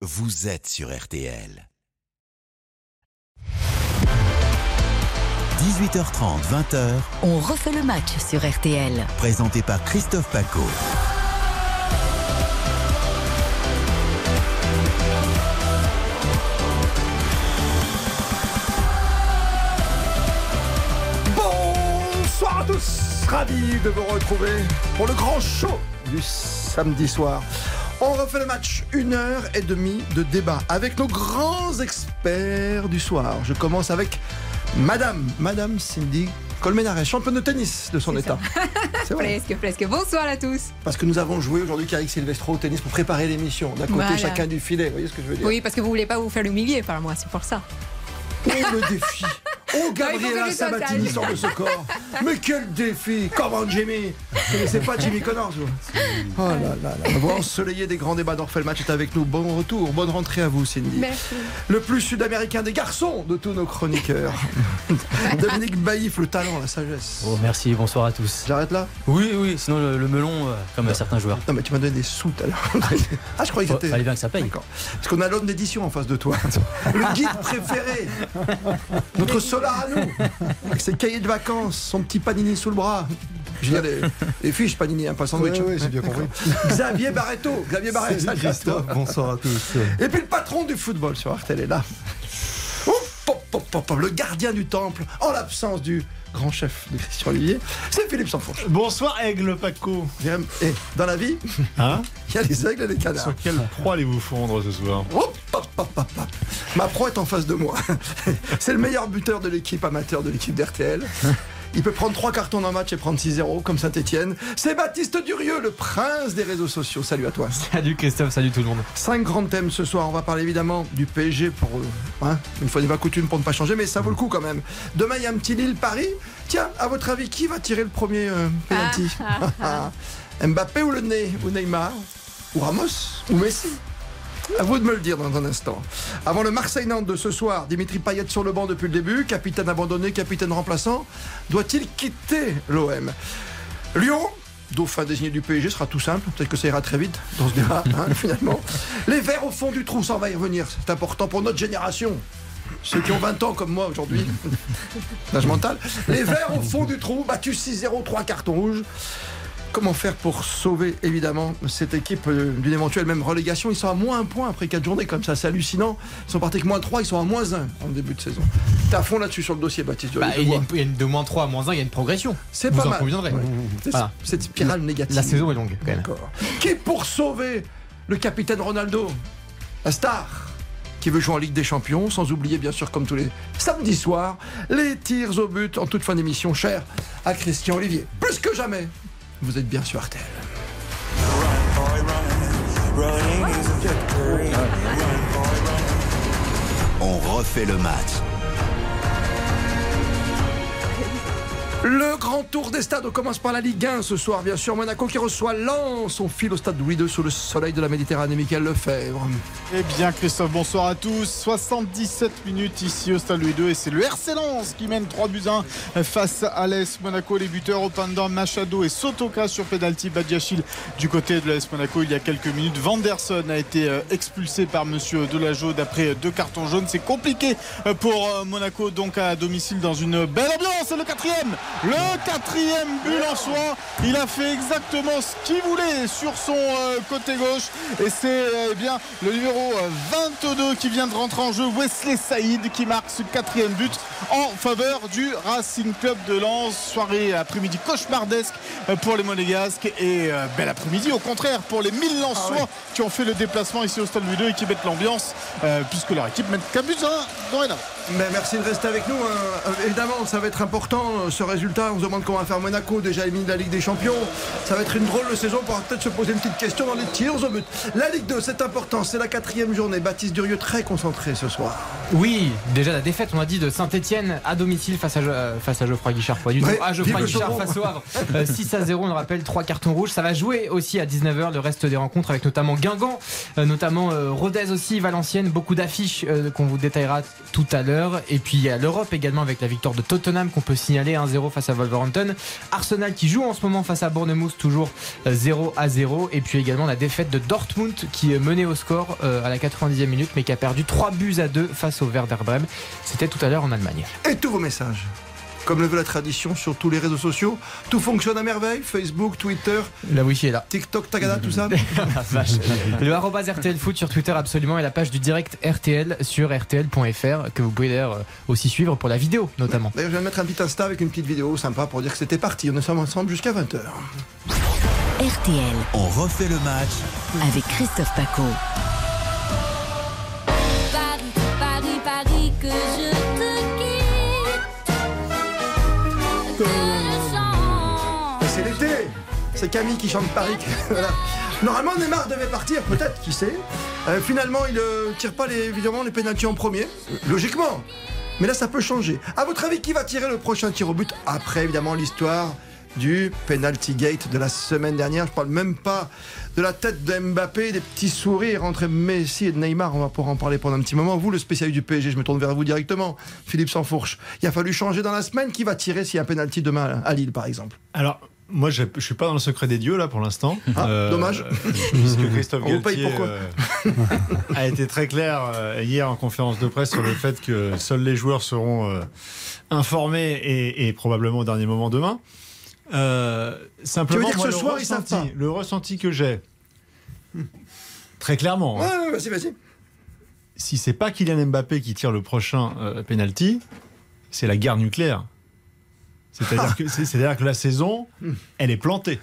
vous êtes sur RTL. 18h30, 20h, On refait le match sur RTL. présenté par Christophe Paco. Bonsoir à tous, ravi de vous retrouver pour le grand show du samedi soir. On refait le match, une heure et demie de débat avec nos grands experts du soir. Je commence avec Madame, Madame Cindy Colmenares, championne de tennis de son état. Presque, presque. Bonsoir à tous. Parce que nous avons joué aujourd'hui qu'avec Silvestro au tennis pour préparer l'émission. D'un côté, Voilà. chacun du filet. Vous voyez ce que je veux dire Oui, parce que vous voulez pas vous faire humilier par moi, c'est pour ça. Oh le défi? Oh faut Gabriela Sabatini sort de ce corps Mais quel défi Comment Jimmy Vous connaissez pas Jimmy Connors Oh là là là La voix ensoleillée des grands débats d'Orphel Match est avec nous. Bon retour, bonne rentrée à vous Cindy. Merci. Le plus sud-américain des garçons de tous nos chroniqueurs. Dominique Baïf, le talent, la sagesse. Oh, merci, bonsoir à tous. J'arrête là Oui, oui, sinon le, le melon, euh, comme certains joueurs. Non mais tu m'as donné des sous tout à l'heure. Ah je croyais que c'était... fallait bien que ça paye. D'accord. Parce qu'on a l'homme d'édition en face de toi. Le guide préféré. Notre solar à nous. Avec ses cahiers de vacances, son petit panini sous le bras. Je veux dire, les, les fiches panini, hein, pas sandwich. Oui, oui, j'ai bien compris. Xavier Barreto. Xavier Barreto. Salut Christophe, bonsoir à tous. Et puis le patron du football sur RTL est là. Ouf, pop, pop, pop, pop, le gardien du temple, en l'absence du grand chef de Christian Olivier, c'est Philippe Sanfourche. Bonsoir Aigle Paco. Et dans la vie, Hein il y a les aigles et les canards. Sur quelle proie allez-vous fondre ce soir? Ma pro est en face de moi. C'est le meilleur buteur de l'équipe amateur de l'équipe d'RTL. Il peut prendre trois cartons d'un match et prendre 6-0 comme Saint-Etienne. C'est Baptiste Durieux, le prince des réseaux sociaux. Salut à toi. Salut Christophe, salut tout le monde. Cinq grands thèmes ce soir. On va parler évidemment du PSG pour hein, une fois n'est pas coutume pour ne pas changer, mais ça vaut le coup quand même. Demain il y a un petit Lille-Paris. Tiens, à votre avis, qui va tirer le premier euh, penalty Mbappé ou le nez ou Neymar ou Ramos ou Messi? À vous de me le dire dans un instant. Avant le Marseille-Nantes de ce soir, Dimitri Payet sur le banc depuis le début, capitaine abandonné, capitaine remplaçant. Doit-il quitter l'OM Lyon, dauphin désigné du PSG, sera tout simple. Peut-être que ça ira très vite dans ce débat, hein, finalement. Les Verts au fond du trou, ça on va y revenir. C'est important pour notre génération. Ceux qui ont 20 ans comme moi aujourd'hui, l'âge mental. Les Verts au fond du trou, battus 6-0, 3 cartons rouges. Comment faire pour sauver évidemment cette équipe euh, d'une éventuelle même relégation? Ils sont à moins un point après 4 journées comme ça, c'est hallucinant. Ils sont partis avec moins 3, ils sont à moins 1 en début de saison. T'es à fond là-dessus sur le dossier, Baptiste. Bah, il y a vois. une, il y a une- de moins 3 à moins 1, il y a une progression. C'est pas en mal. Ouais. C'est Voilà. Cette spirale négative. La saison est longue quand même. Qui pour sauver le capitaine Ronaldo? La star qui veut jouer en Ligue des Champions, sans oublier bien sûr comme tous les samedis soirs, les tirs au but en toute fin d'émission, cher à Christian Olivier. Plus que jamais, vous êtes bien sur RTL. On refait le match. Le grand tour des stades, commence par la Ligue 1 ce soir, bien sûr. Monaco qui reçoit Lens, on file au stade Louis II sous le soleil de la Méditerranée. Michael Lefebvre. Eh bien Christophe, bonsoir à tous. 77 minutes ici au Stade Louis II et c'est le RC Lens qui mène 3 buts à 1 face à l'AS Monaco. Les buteurs Openda, Machado et Sotoka sur penalty Badiachil du côté de l'AS Monaco. Il y a quelques minutes, Vanderson a été euh, expulsé par Monsieur Delageau d'après deux cartons jaunes. C'est compliqué euh, pour euh, Monaco donc à domicile dans une belle ambiance. Et le quatrième, le quatrième but en soi. Il a fait exactement ce qu'il voulait sur son euh, côté gauche et c'est euh, eh bien le numéro euh, 22 qui vient de rentrer en jeu, Wesley Saïd qui marque ce quatrième but en faveur du Racing Club de Lens. Soirée après-midi cauchemardesque euh, pour les Monégasques et euh, bel après-midi au contraire pour les 1000 Lensois qui ont fait le déplacement ici au Stade Louis II et qui mettent l'ambiance euh, puisque leur équipe mène 4 buts à 1 dorénavant. Mais merci de rester avec nous. hein. Euh, évidemment, ça va être important euh, ce résultat. On se demande comment va faire Monaco, déjà éliminé de la Ligue des Champions. Ça va être une drôle de saison. On pourra peut-être se poser une petite question dans les tirs au but. La Ligue 2, c'est important. C'est la quatrième journée. Baptiste Durieux très concentré ce soir. Oui, déjà la défaite, on a dit, de Saint-Etienne à domicile face à, euh, face à Geoffroy Guichard. Pas du Ouais, tout. À vive Geoffroy Guichard face au Havre. Euh, 6 à 0, on le rappelle, 3 cartons rouges. Ça va jouer aussi à 19h le reste des rencontres avec notamment Guingamp, euh, notamment Rodez aussi, Valenciennes. Beaucoup d'affiches qu'on vous détaillera tout à l'heure. Et puis il y a l'Europe également avec la victoire de Tottenham qu'on peut signaler 1-0 face à Wolverhampton. Arsenal qui joue en ce moment face à Bournemouth toujours euh, 0 à 0. Et puis également la défaite de Dortmund qui euh, menait au score euh, à la 90e minute mais qui a perdu 3 buts à 2 face au Werder Bremen. C'était tout à l'heure en Allemagne. Et tous vos messages. Comme le veut la tradition sur tous les réseaux sociaux, tout fonctionne à merveille. Facebook, Twitter, La wifi est là. TikTok, Tagada, tout ça. La vache. Le arrobas RTL Foot sur Twitter absolument et la page du direct RTL sur RTL.fr que vous pouvez d'ailleurs euh, aussi suivre pour la vidéo notamment. D'ailleurs, je viens de mettre un petit Insta avec une petite vidéo sympa pour dire que c'était parti. On est ensemble jusqu'à 20h. RTL On refait le match avec Christophe Paco. C'est Camille qui chante Paris. Normalement, Neymar devait partir, peut-être, qui sait. Euh, finalement, il ne tire pas les, évidemment les pénaltys en premier, euh, logiquement. Mais là, ça peut changer. À votre avis, qui va tirer le prochain tir au but Après, évidemment, l'histoire du penalty gate de la semaine dernière? Je parle même pas de la tête de Mbappé, des petits sourires entre Messi et Neymar. On va pouvoir en parler pendant un petit moment. Vous, le spécialiste du PSG, je me tourne vers vous directement. Philippe Sansfourche. Il a fallu changer dans la semaine. Qui va tirer s'il y a un penalty demain à Lille, par exemple? Alors, moi, je je suis pas dans le secret des dieux là pour l'instant. Ah, dommage. Puisque Christophe On Galtier pourquoi euh, a été très clair euh, hier en conférence de presse sur le fait que seuls les joueurs seront euh, informés et, et probablement au dernier moment demain. Euh, simplement, dire moi, ce le soir, ressenti, le ressenti que j'ai, très clairement, hein, Ouais, ouais, vas-y, vas-y. si c'est pas Kylian Mbappé qui tire le prochain euh, penalty, c'est la guerre nucléaire. C'est-à-dire que, c'est- c'est-à-dire que la saison, elle est plantée.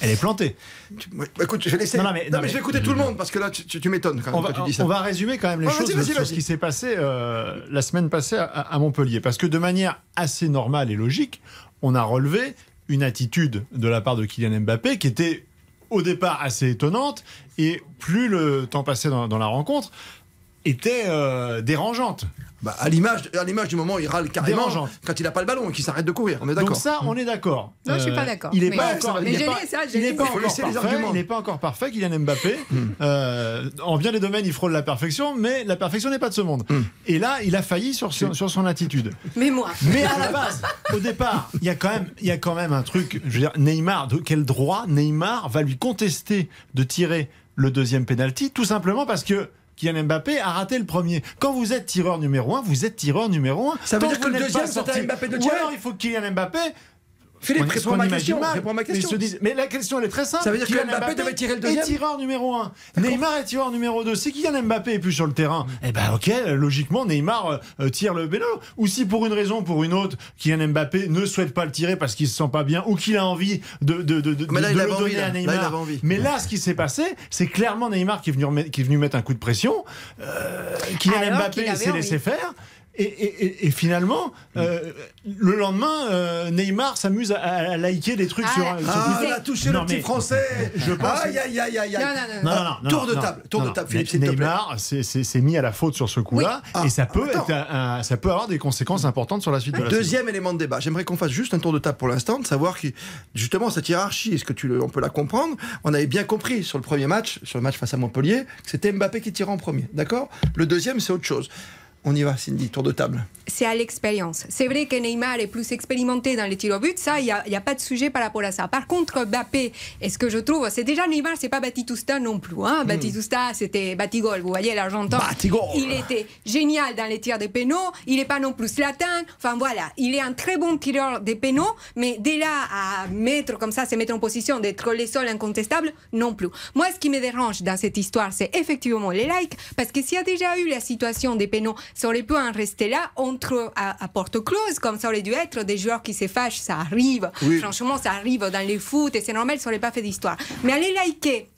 Elle est plantée. Tu- ouais, bah, écoute, je vais laisser. Non, non, mais- non, je vais écouter tout le monde parce que là, tu, tu- tu m'étonnes quand même On va, quand tu dis ça. on va résumer quand même les Ouais, choses vas-y, vas-y, sur vas-y. ce qui s'est passé euh, la semaine passée à, à Montpellier. Parce que de manière assez normale et logique, on a relevé une attitude de la part de Kylian Mbappé qui était au départ assez étonnante et plus le temps passait dans, dans la rencontre était euh, dérangeante. Bah, à l'image, à l'image du moment où il râle carrément quand il n'a pas le ballon et qu'il s'arrête de courir. On est d'accord. Donc ça, on est d'accord. Non, je suis Euh, pas d'accord. Il n'est pas encore, il n'est pas, encore laisser les parfait. arguments. Il n'est pas encore parfait, Kylian Mbappé. Euh, en bien des domaines, il frôle la perfection, mais la perfection n'est pas de ce monde. Et là, il a failli sur, son- sur son attitude. Mais moi. Mais à la base, au départ, il y a quand même, il y a quand même un truc. Je veux dire, Neymar, de quel droit Neymar va lui contester de tirer le deuxième penalty, tout simplement parce que. Kylian Mbappé a raté le premier. Quand vous êtes tireur numéro un, vous êtes tireur numéro un. Ça veut dire que le deuxième, c'est Mbappé de Ou tirer alors il faut que Kylian Mbappé Philippe, on- réponds à ma question. mal, Réponds à ma mais question. se disent- mais la question elle est très simple. Ça veut dire que Kylian Mbappé devait tirer le deuxième est tireur numéro 1. Neymar est tireur numéro 2. Si Kylian Mbappé est plus sur le terrain, eh ben ok, logiquement Neymar euh, euh, tire le vélo. Ou si pour une raison ou pour une autre, Kylian Mbappé ne souhaite pas le tirer parce qu'il se sent pas bien ou qu'il a envie de, de, de, de, Mais là, il le donner envie, à Là, il Neymar. avait envie. Mais là, ce qui s'est passé, c'est clairement Neymar qui est venu, remettre- qui est venu mettre un coup de pression. Euh, Kylian Alors Mbappé s'est laissé faire. Et, et- et- et finalement, euh, le lendemain, euh, Neymar s'amuse à, à liker des trucs Ah, sur, Ah, il a touché Non, le petit français. Je pense- Aïe, aïe, aïe, aïe. Non, non, non. Tour de table, tour de table. Philippe. Neymar s'est- mis à la faute sur ce coup-là, Oui. Ah, et ça peut, être un- ça peut avoir des conséquences importantes sur la suite de la saison. Deuxième élément de débat. J'aimerais qu'on fasse juste un tour de table pour l'instant, de savoir qui, justement, cette hiérarchie, est-ce que tu le, on peut la comprendre? On avait bien compris sur le premier match, sur le match face à Montpellier, que c'était Mbappé qui tirait en premier. D'accord? Le deuxième, c'est autre chose. On y va, Cindy, tour de table. c'est à l'expérience. C'est vrai que Neymar est plus expérimenté dans les tirs au but, ça, il n'y a, pas de sujet par rapport à ça. Par contre, Mbappé, est ce que je trouve, c'est déjà Neymar, c'est pas Batistusta non plus. Hein. Batistusta, c'était Batigol, vous voyez, l'Argentin. Batigol. Il était génial dans les tirs de pénaux, il n'est pas non plus Zlatan. Enfin voilà, il est un très bon tireur de pénaux, mais dès là à mettre comme ça, se mettre en position d'être le seul incontestable, non plus. Moi, ce qui me dérange dans cette histoire, c'est effectivement les likes, parce que s'il y a déjà eu la situation des pénaux, ça aurait pu en rester là entre à, à porte close, comme ça aurait dû être des joueurs qui se fâchent, ça arrive. Oui. Franchement, ça arrive dans les foot et c'est normal, ça n'aurait pas fait d'histoire. Mais aller liker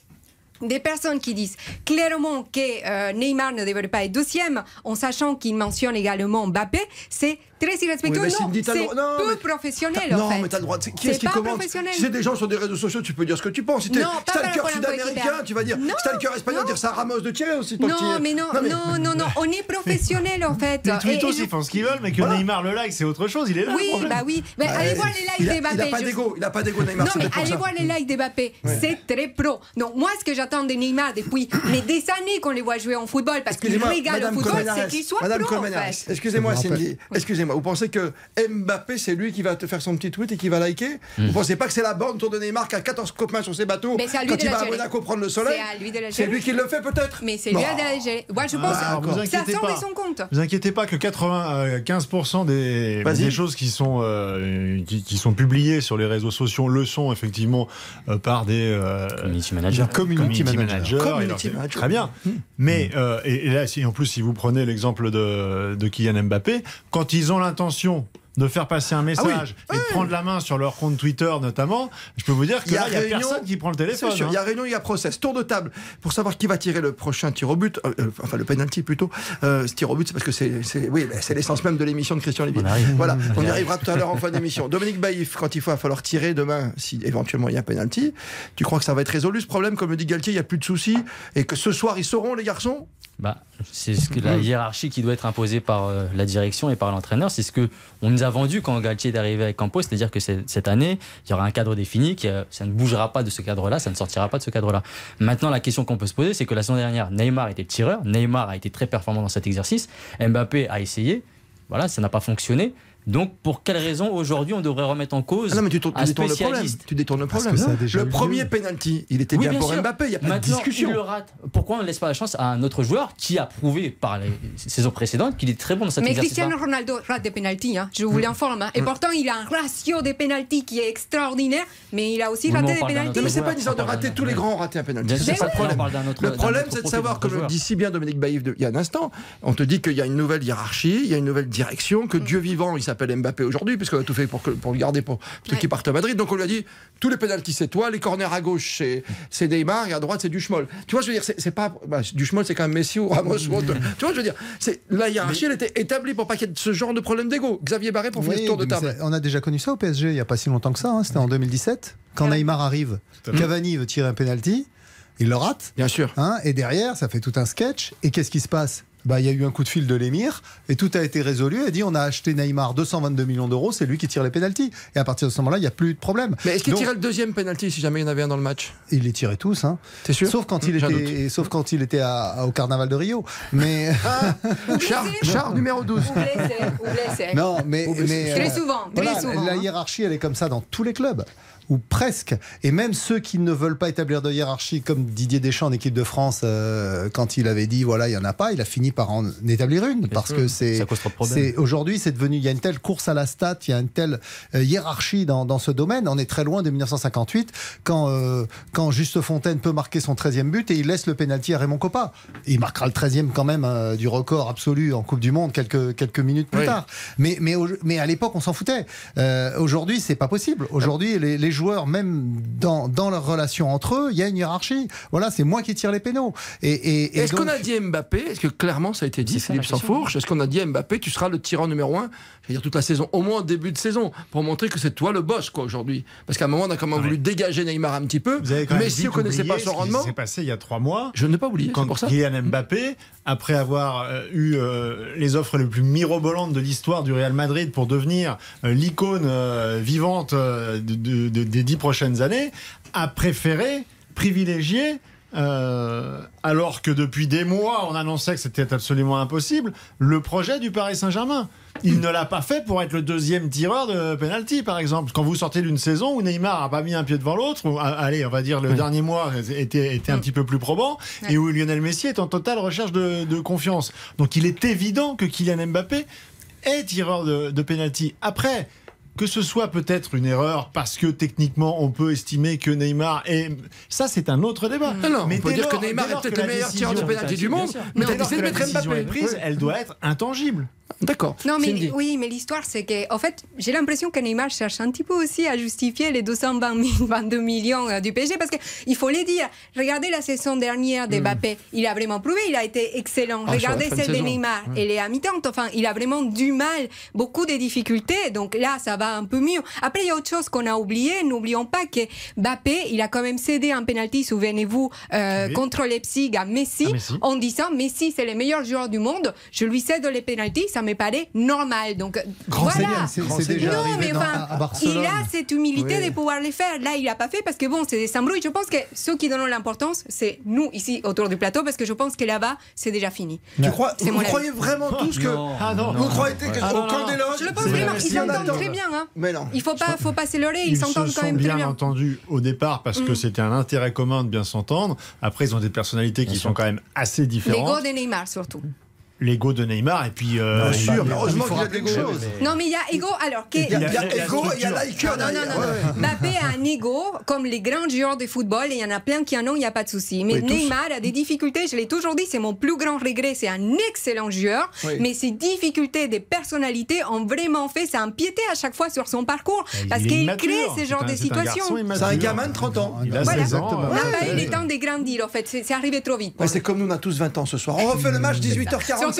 des personnes qui disent clairement que euh, Neymar ne devrait pas être deuxième, en sachant qu'il mentionne également Mbappé, c'est très irrespectueux. Oui, mais non, Cindy, t'as le c'est droit- non, peu mais- professionnel Non, mais t'as le droit de. Qui est-ce qui commente professionnel. Si c'est des gens sur des réseaux sociaux, tu peux dire ce que tu penses. Si rapport à un sud-américain, tu vas dire Non, stalker espagnol, non. dire ça à Ramos de tirer aussi. Non, mais non, non, non, non, on est professionnel en fait. Les Et- tweetos, et le- ils font ce qu'ils veulent, mais que. Neymar le like, c'est autre chose. Il est là. le Oui, bah oui. Mais Bah, allez voir les likes d'Mbappé. Il a pas d'ego, il a pas d'ego Neymar. Non, c'est mais allez voir les likes d'Mbappé. C'est très pro. Donc, moi, ce que j'attends de Neymar depuis mais des années qu'on les voit jouer en football, parce qu'il au Madame football, c'est qu'il soit Madame pro, en Colmenares, fait. excusez-moi Cindy, excusez-moi, vous pensez que Mbappé c'est lui qui va te faire son petit tweet et qui va liker Hmm. Vous pensez pas que c'est la bande autour de Neymar qui a 14 copains sur ses bateaux Mais c'est à lui quand il la va à. Monaco prendre le soleil C'est à lui de la C'est gérer. lui qui le fait peut-être Mais c'est lui à gérer. Moi, je pense Ah, vous que ça inquiétez sort pas. de son compte. Vous inquiétez pas que 95% des, choses qui sont, euh, qui, qui sont publiées sur les réseaux sociaux le sont effectivement euh, par des euh, Community manager. Community manager. managers, Community leur- manager. Très bien. Mais euh, et, et là, si, en plus, si vous prenez l'exemple de, de Kylian Mbappé, quand ils ont l'intention de faire passer un message et de prendre la main sur leur compte Twitter notamment, je peux vous dire que Il y a réunion- personne qui prend le téléphone. sûr, hein. il y a réunion, il y a process, tour de table pour savoir qui va tirer le prochain tir au but, euh, euh, enfin le penalty plutôt. Euh, ce tir au but, c'est parce que c'est, c'est- oui, c'est l'essence même de l'émission de Christian Lévy. Voilà, on y arrivera tout à l'heure en fin d'émission. Dominique Baïf, quand il faut, il va falloir tirer demain, si éventuellement il y a penalty, tu crois que ça va être résolu ce problème, comme le dit Galtier, il n'y a plus de soucis et que ce soir ils sauront les garçons? Bah, c'est ce que la hiérarchie qui doit être imposée par euh, la direction et par l'entraîneur. C'est ce que on nous a vendu quand Galtier est arrivé avec Campos, c'est-à-dire que cette année, il y aura un cadre défini, qui, euh, ça ne bougera pas de ce cadre-là, ça ne sortira pas de ce cadre-là. Maintenant, la question qu'on peut se poser, c'est que la saison dernière, Neymar était tireur, Neymar a été très performant dans cet exercice, Mbappé a essayé, voilà, ça n'a pas fonctionné. Donc, pour quelle raison aujourd'hui on devrait remettre en cause Ah non, mais tu, un détournes le problème. spécialiste Tu détournes le Parce problème. que ça a déjà le premier penalty, il était Oui, bien, bien pour sûr. Mbappé, il n'y a pas Maintenant, de discussion. il le rate. Pourquoi on ne laisse pas la chance à un autre joueur qui a prouvé par les saisons précédentes qu'il est très bon dans cet Mais Cristiano Ronaldo rate des pénalties, hein, je vous l'informe. hein. Et pourtant, il a un ratio des pénalties qui est extraordinaire, mais il a aussi Oui, raté des pénalties. Non, mais c'est pas une histoire de rater, tous les grands ont raté un penalty. C'est ça le problème. Le problème, c'est de savoir, comme le dit si bien Dominique Baïf de- il y a un instant, on te dit qu'il y a une nouvelle hiérarchie, il y a une nouvelle direction, que Dieu vivant, il s'appelle Mbappé aujourd'hui, puisqu'on a tout fait pour, que- pour le garder pour, pour Ouais. qu'il parte à Madrid. Donc on lui a dit, tous les pénaltys c'est toi, les corners à gauche c'est, Neymar, et à droite c'est Duchemol. Tu vois, je veux dire, c'est, pas. Bah, Duchemol c'est quand même Messi ou Ramos ou autre. Tu vois, je veux dire, c'est, la hiérarchie elle était établie pour pas qu'il y ait ce genre de problème d'ego. Xavier Barré pour finir Oui, ce tour de table. on a déjà connu ça au PSG il n'y a pas si longtemps que ça. hein, C'était en 2017. Quand. Neymar arrive, Cavani veut tirer un penalty, il le rate. Bien sûr. hein, et derrière, ça fait tout un sketch. Et qu'est-ce qui se passe? Bah, il y a eu un coup de fil de l'émir et tout a été résolu. Il a dit on a acheté Neymar 222 millions d'euros, c'est lui qui tire les pénalties. Et à partir de ce moment-là, il n'y a plus de problème. Mais est-ce qu'il tirait le deuxième penalty si jamais il y en avait un dans le match? Il les tirait tous. Hein. T'es sûr? Sauf quand il était, sauf quand il était à- au carnaval de Rio. Mais Charles, Charles numéro 12. Ou blessé, ou blessé. non, mais, mais souvent, voilà, souvent, La hein. hiérarchie, elle est comme ça dans tous les clubs. Ou presque. Et même ceux qui ne veulent pas établir de hiérarchie, comme Didier Deschamps en équipe de France, euh, quand il avait dit voilà, il n'y en a pas, il a fini par en établir une. Parce que c'est. Aujourd'hui, c'est devenu. Il y a une telle course à la stat, il y a une telle euh, hiérarchie dans, dans ce domaine. On est très loin de 1958, quand, euh, quand Juste Fontaine peut marquer son 13e but et il laisse le pénalty à Raymond Coppa. Il marquera le 13e quand même euh, du record absolu en Coupe du Monde quelques, quelques minutes plus Oui. tard. Mais, mais, mais à l'époque, on s'en foutait. Euh, Aujourd'hui, c'est pas possible. Aujourd'hui, les, les joueurs, même dans, dans leur relation entre eux, il y a une hiérarchie. Voilà, c'est moi qui tire les pénaux. Et, et- et Est-ce qu'on a dit Mbappé? Est-ce que clairement ça a été dit, C'est Philippe. Sansfourche? Est-ce qu'on a dit Mbappé, tu seras le tirant numéro un? Je veux dire toute la saison, au moins au début de saison, pour montrer que c'est toi le boss quoi aujourd'hui. Parce qu'à un moment on a quand même Ouais. voulu dégager Neymar un petit peu. Vous avez quand même Mais si vite on connaissait pas oublié son ce qui rendement, s'est passé il y a trois mois. je ne pas oublier. C'est Quand pour ça. Kylian Mbappé, après avoir euh, eu euh, les offres les plus mirobolantes de l'histoire du Real Madrid pour devenir euh, l'icône vivante de- de- de- des dix prochaines années, a préféré privilégier, euh, alors que depuis des mois on annonçait que c'était absolument impossible, le projet du Paris Saint-Germain. Il ne l'a pas fait pour être le deuxième tireur de penalty, par exemple. Quand vous sortez d'une saison où Neymar n'a pas mis un pied devant l'autre, ou, ah, allez, on va dire le dernier mois était, était un petit peu plus probant, et où Lionel Messi est en totale recherche de, de confiance. Donc il est évident que Kylian Mbappé est tireur de, de penalty. Après, que ce soit peut-être une erreur parce que techniquement on peut estimer que Neymar est. Ça, c'est un autre débat. Non, non, on peut dire que Neymar est peut-être le meilleur tireur de pénalty du monde, mais Dès que de la mettre décision Mbappé. est prise, elle doit être intangible. D'accord. Non, mais Cindy. oui, mais l'histoire, c'est que, en fait, j'ai l'impression que Neymar cherche un petit peu aussi à justifier les 220 000, 22 millions euh, du PSG parce qu'il faut le dire. Regardez la saison dernière de Mbappé. Il a vraiment prouvé, il a été excellent. Ah, Regardez de celle de. Neymar. Elle est à mi-temps. Enfin, il a vraiment du mal, beaucoup de difficultés. Donc là, ça va un peu mieux. Après, il y a autre chose qu'on a oublié. N'oublions pas que Mbappé, il a quand même cédé un penalty, souvenez-vous, euh, Oui. contre Leipzig à Messi, À Messi. en disant Messi, c'est le meilleur joueur du monde. Je lui cède les penalties, ça me paraît normal. Donc Grand voilà. C'est déjà Non, arrivé mais dans- enfin, à, Barcelone. il a cette humilité Oui. de pouvoir les faire. Là, il n'a pas fait parce que bon, c'est des embrouilles. Je pense que ceux qui donnent l'importance, c'est nous ici autour du plateau parce que je pense que là-bas, c'est déjà fini. Tu crois, vous croyez vraiment tous que. Non, Ah non. Vous croyez que Ah, au non, camp non, des loges Je le pense c'est vraiment. Ils s'entendent très bien. Hein. Mais non. Il faut pas, faut pas se leurrer. Ils Ils se s'entendent quand sont même bien bien. Mm. entendus au départ parce que c'était un intérêt commun de bien s'entendre. Après, ils ont des personnalités qui sont quand même assez L'ego différentes. de Neymar surtout l'ego de Neymar. Et puis, bien sûr, mais heureusement qu'il y a quelque chose. Non, mais il y a ego. Alors, il y a, il y a ego, il y a l'IQ. Ah, non, non, non. non. Mbappé a un ego comme les grands joueurs de football. Et il y en a plein qui en ont, il n'y a pas de souci. Mais Neymar a des difficultés. Je l'ai toujours dit, c'est mon plus grand regret. C'est un excellent joueur. Mais ses difficultés de personnalité ont vraiment fait s'empiéter à chaque fois sur son parcours. Parce qu'il crée ce genre de situations. C'est un gamin de 30 ans. Il a voilà. exactement. Il est temps de grandir, en fait. C'est arrivé trop vite. C'est comme nous, on a tous 20 ans ce soir. On refait le match 18h40.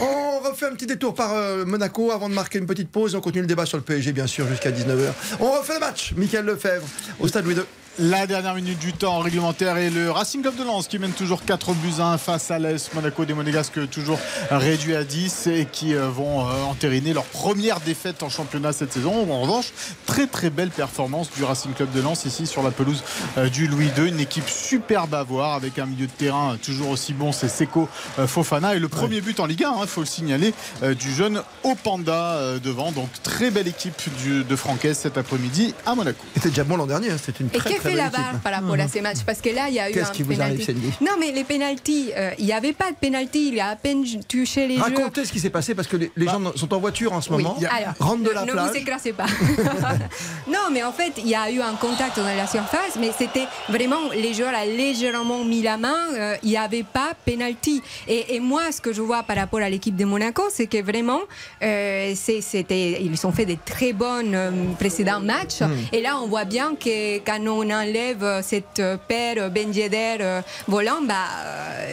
On refait un petit détour par euh, Monaco avant de marquer une petite pause. On continue le débat sur le PSG, bien sûr, jusqu'à 19h. On refait le match. Michael Lefebvre, au stade Louis II. La dernière minute du temps réglementaire et le Racing Club de Lens qui mène toujours 4 buts à 1 face à l'AS Monaco des Monégasques toujours réduit à 10 et qui euh, vont euh, entériner leur première défaite en championnat cette saison. En revanche, très très belle performance du Racing Club de Lens ici sur la pelouse euh, du Louis II. Une équipe super bavoire avec un milieu de terrain toujours aussi bon, c'est Seco euh, Fofana. Et le premier but en Ligue 1, il faut le signaler, euh, du jeune Opanda euh, devant. Donc très belle équipe de Francaise cet après-midi à Monaco. C'était déjà bon l'an dernier. hein. C'était une très, très la équipe. par rapport à ces matchs Parce que là, il y a eu Qu'est-ce un qui vous arrive, penalty. Non, mais les pénalties, euh, il n'y avait pas de pénalty. Il a à peine touché les joueurs. Racontez ce qui s'est passé parce que les, les gens sont en voiture en ce Oui, moment. alors, rentrent de la ne plage. vous écrasez pas. non, mais en fait, il y a eu un contact dans la surface, mais c'était vraiment, les joueurs ont légèrement mis la main, euh, il n'y avait pas penalty. Et, et moi, ce que je vois par rapport à l'équipe de Monaco, c'est que vraiment, euh, c'est- c'était, ils ont fait des très bons précédents matchs. Hmm. Et là, on voit bien que quand on enlève euh, cette euh, paire Ben Yedder euh, volant, bah,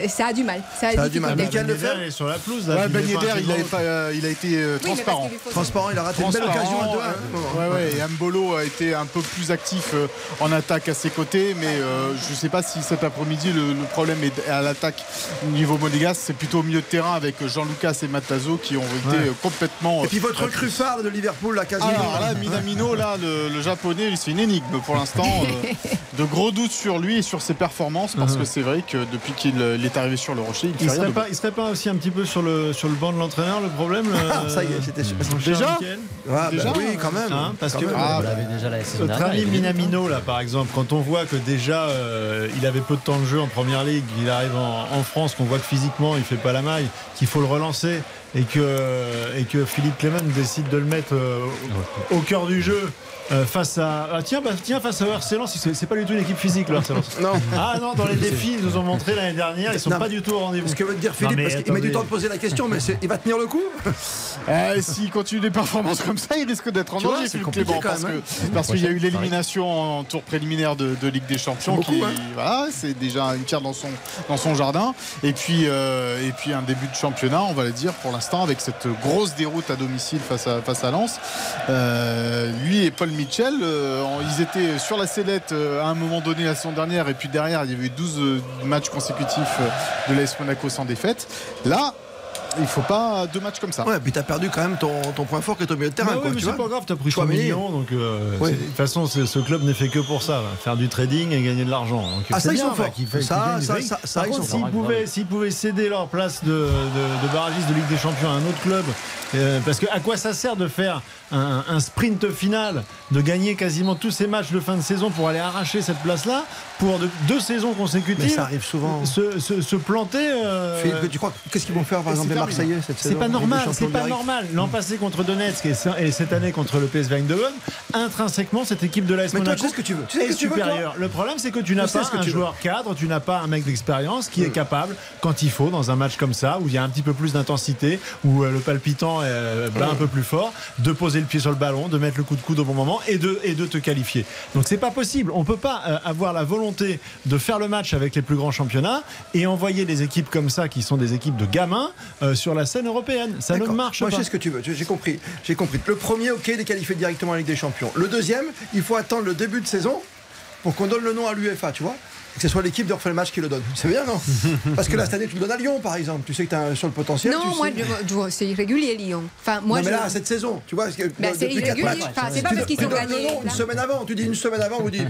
ça a du mal. Ça a, Ça a du mal. difficulté. Michael Ben il est sur la pelouse. Là, Ouais, tu Ben Yedder, il a, pied pas, euh, il a été euh, Oui, transparent. Transparent, il a raté une belle occasion à deux. hein. Ouais, ouais, et Mbolo a été un peu plus actif euh, en attaque à ses côtés, mais euh, je ne sais pas si cet après-midi le, le problème est à l'attaque au niveau monégasque, c'est plutôt au milieu de terrain avec Jean-Lucas et Matazo qui ont été Ouais. complètement. Et puis votre euh, recrue phare de Liverpool, là, quasiment. alors là, Minamino, là, le, le japonais, c'est une énigme pour l'instant. de gros doutes sur lui et sur ses performances, parce que c'est vrai que depuis qu'il euh, est arrivé sur le rocher, il rien serait, de pas, il serait pas aussi un petit peu sur le, sur le banc de l'entraîneur le problème Ah, ça y est, cher Déjà Ah, bah Déjà, oui, quand même. Hein, parce Quand que- même. Ah, déjà la Notre ami Minamino, là, par exemple, quand on voit que déjà euh, il avait peu de temps de jeu en première ligue, il arrive en, en France, qu'on voit que physiquement il fait pas la maille, qu'il faut le relancer et que, et que Philippe Clement décide de le mettre euh, au, cœur du jeu. euh, face à ah, tiens bah, tiens face à RC Lens c'est pas du tout une équipe physique Lens. Non. ah non dans les défis ils nous ont montré l'année dernière ils sont Non, pas du tout au rendez-vous Ce que veut dire Philippe, Non, parce qu'il met du temps de poser la question, mais il va tenir le coup Euh, S'il continue des performances comme ça, il risque d'être en danger, c'est Philippe Clément, quand parce même, que- parce qu'il y a eu l'élimination en tour préliminaire de, de Ligue des Champions, qui hein. voilà, c'est déjà une pierre dans son dans son jardin, et puis euh, et puis un début de championnat, on va le dire pour l'instant avec cette grosse déroute à domicile face à face à Lens. Euh, lui et Paul Mitchell, euh, ils étaient sur la sellette euh, à un moment donné la saison dernière, et puis derrière il y avait eu 12 euh, matchs consécutifs de l'AS Monaco sans défaite. Là. Il faut pas deux matchs comme ça. Ouais, puis t'as perdu quand même ton, ton point fort qui est au milieu de terrain. Bah quoi, oui, mais tu c'est pas grave, t'as pris 3 Chouameni. millions, donc euh, Oui. de toute façon, ce club n'est fait que pour ça, là, faire du trading et gagner de l'argent. Donc, Ah, c'est ça, ils sont forts. fait- Ça, ça, ça, ça, Par ils contre, sont s'ils forts. pouvaient, s'ils pouvaient céder leur place de, de, de barragiste de Ligue des Champions à un autre club Euh, parce que à quoi ça sert de faire un, un sprint final, de gagner quasiment tous ces matchs de fin de saison pour aller arracher cette place-là, pour de- deux saisons consécutives Mais ça arrive souvent. Se, se- se planter. euh, tu crois qu'est-ce qu'ils vont faire par exemple c'est les. Marseillais cette C'est saison pas Ligue des normal, c'est pas normal. L'an passé contre Donetsk et ce- et cette année contre le PSV Eindhoven, intrinsèquement cette équipe de l'AS Monaco tu sais ce que tu veux. Tu sais est que tu veux, supérieure. Le problème c'est que tu n'as pas ce que un veux. joueur cadre, tu n'as pas un mec d'expérience qui est capable quand il faut dans un match comme ça où il y a un petit peu plus d'intensité, où euh, le palpitant euh, un peu plus fort, de poser le pied sur le ballon, de mettre le coup de coude au bon moment et de et de te qualifier. Donc c'est pas possible. On peut pas euh, avoir la volonté de faire le match avec les plus grands championnats et envoyer des équipes comme ça qui sont des équipes de gamins euh, sur la scène européenne. Ça ne marche Moi, pas. je sais ce que tu veux. J'ai compris. J'ai compris. Le premier, ok, il est qualifié directement en Ligue des Champions. Le deuxième, il faut attendre le début de saison pour qu'on donne le nom à l'UEFA, tu vois que ce soit l'équipe le match qui le donne. C'est bien, non Parce que là, cette année, tu le donnes à Lyon, par exemple. Tu sais que tu as sur le potentiel. Non, tu moi, sais. c'est irrégulier, Lyon. Enfin, moi, non, mais je- là, cette saison, tu vois, parce que Ben, c'est irrégulier. Enfin, c'est pas parce qu'ils ont gagné, Une semaine avant, tu dis une semaine avant, on vous dit,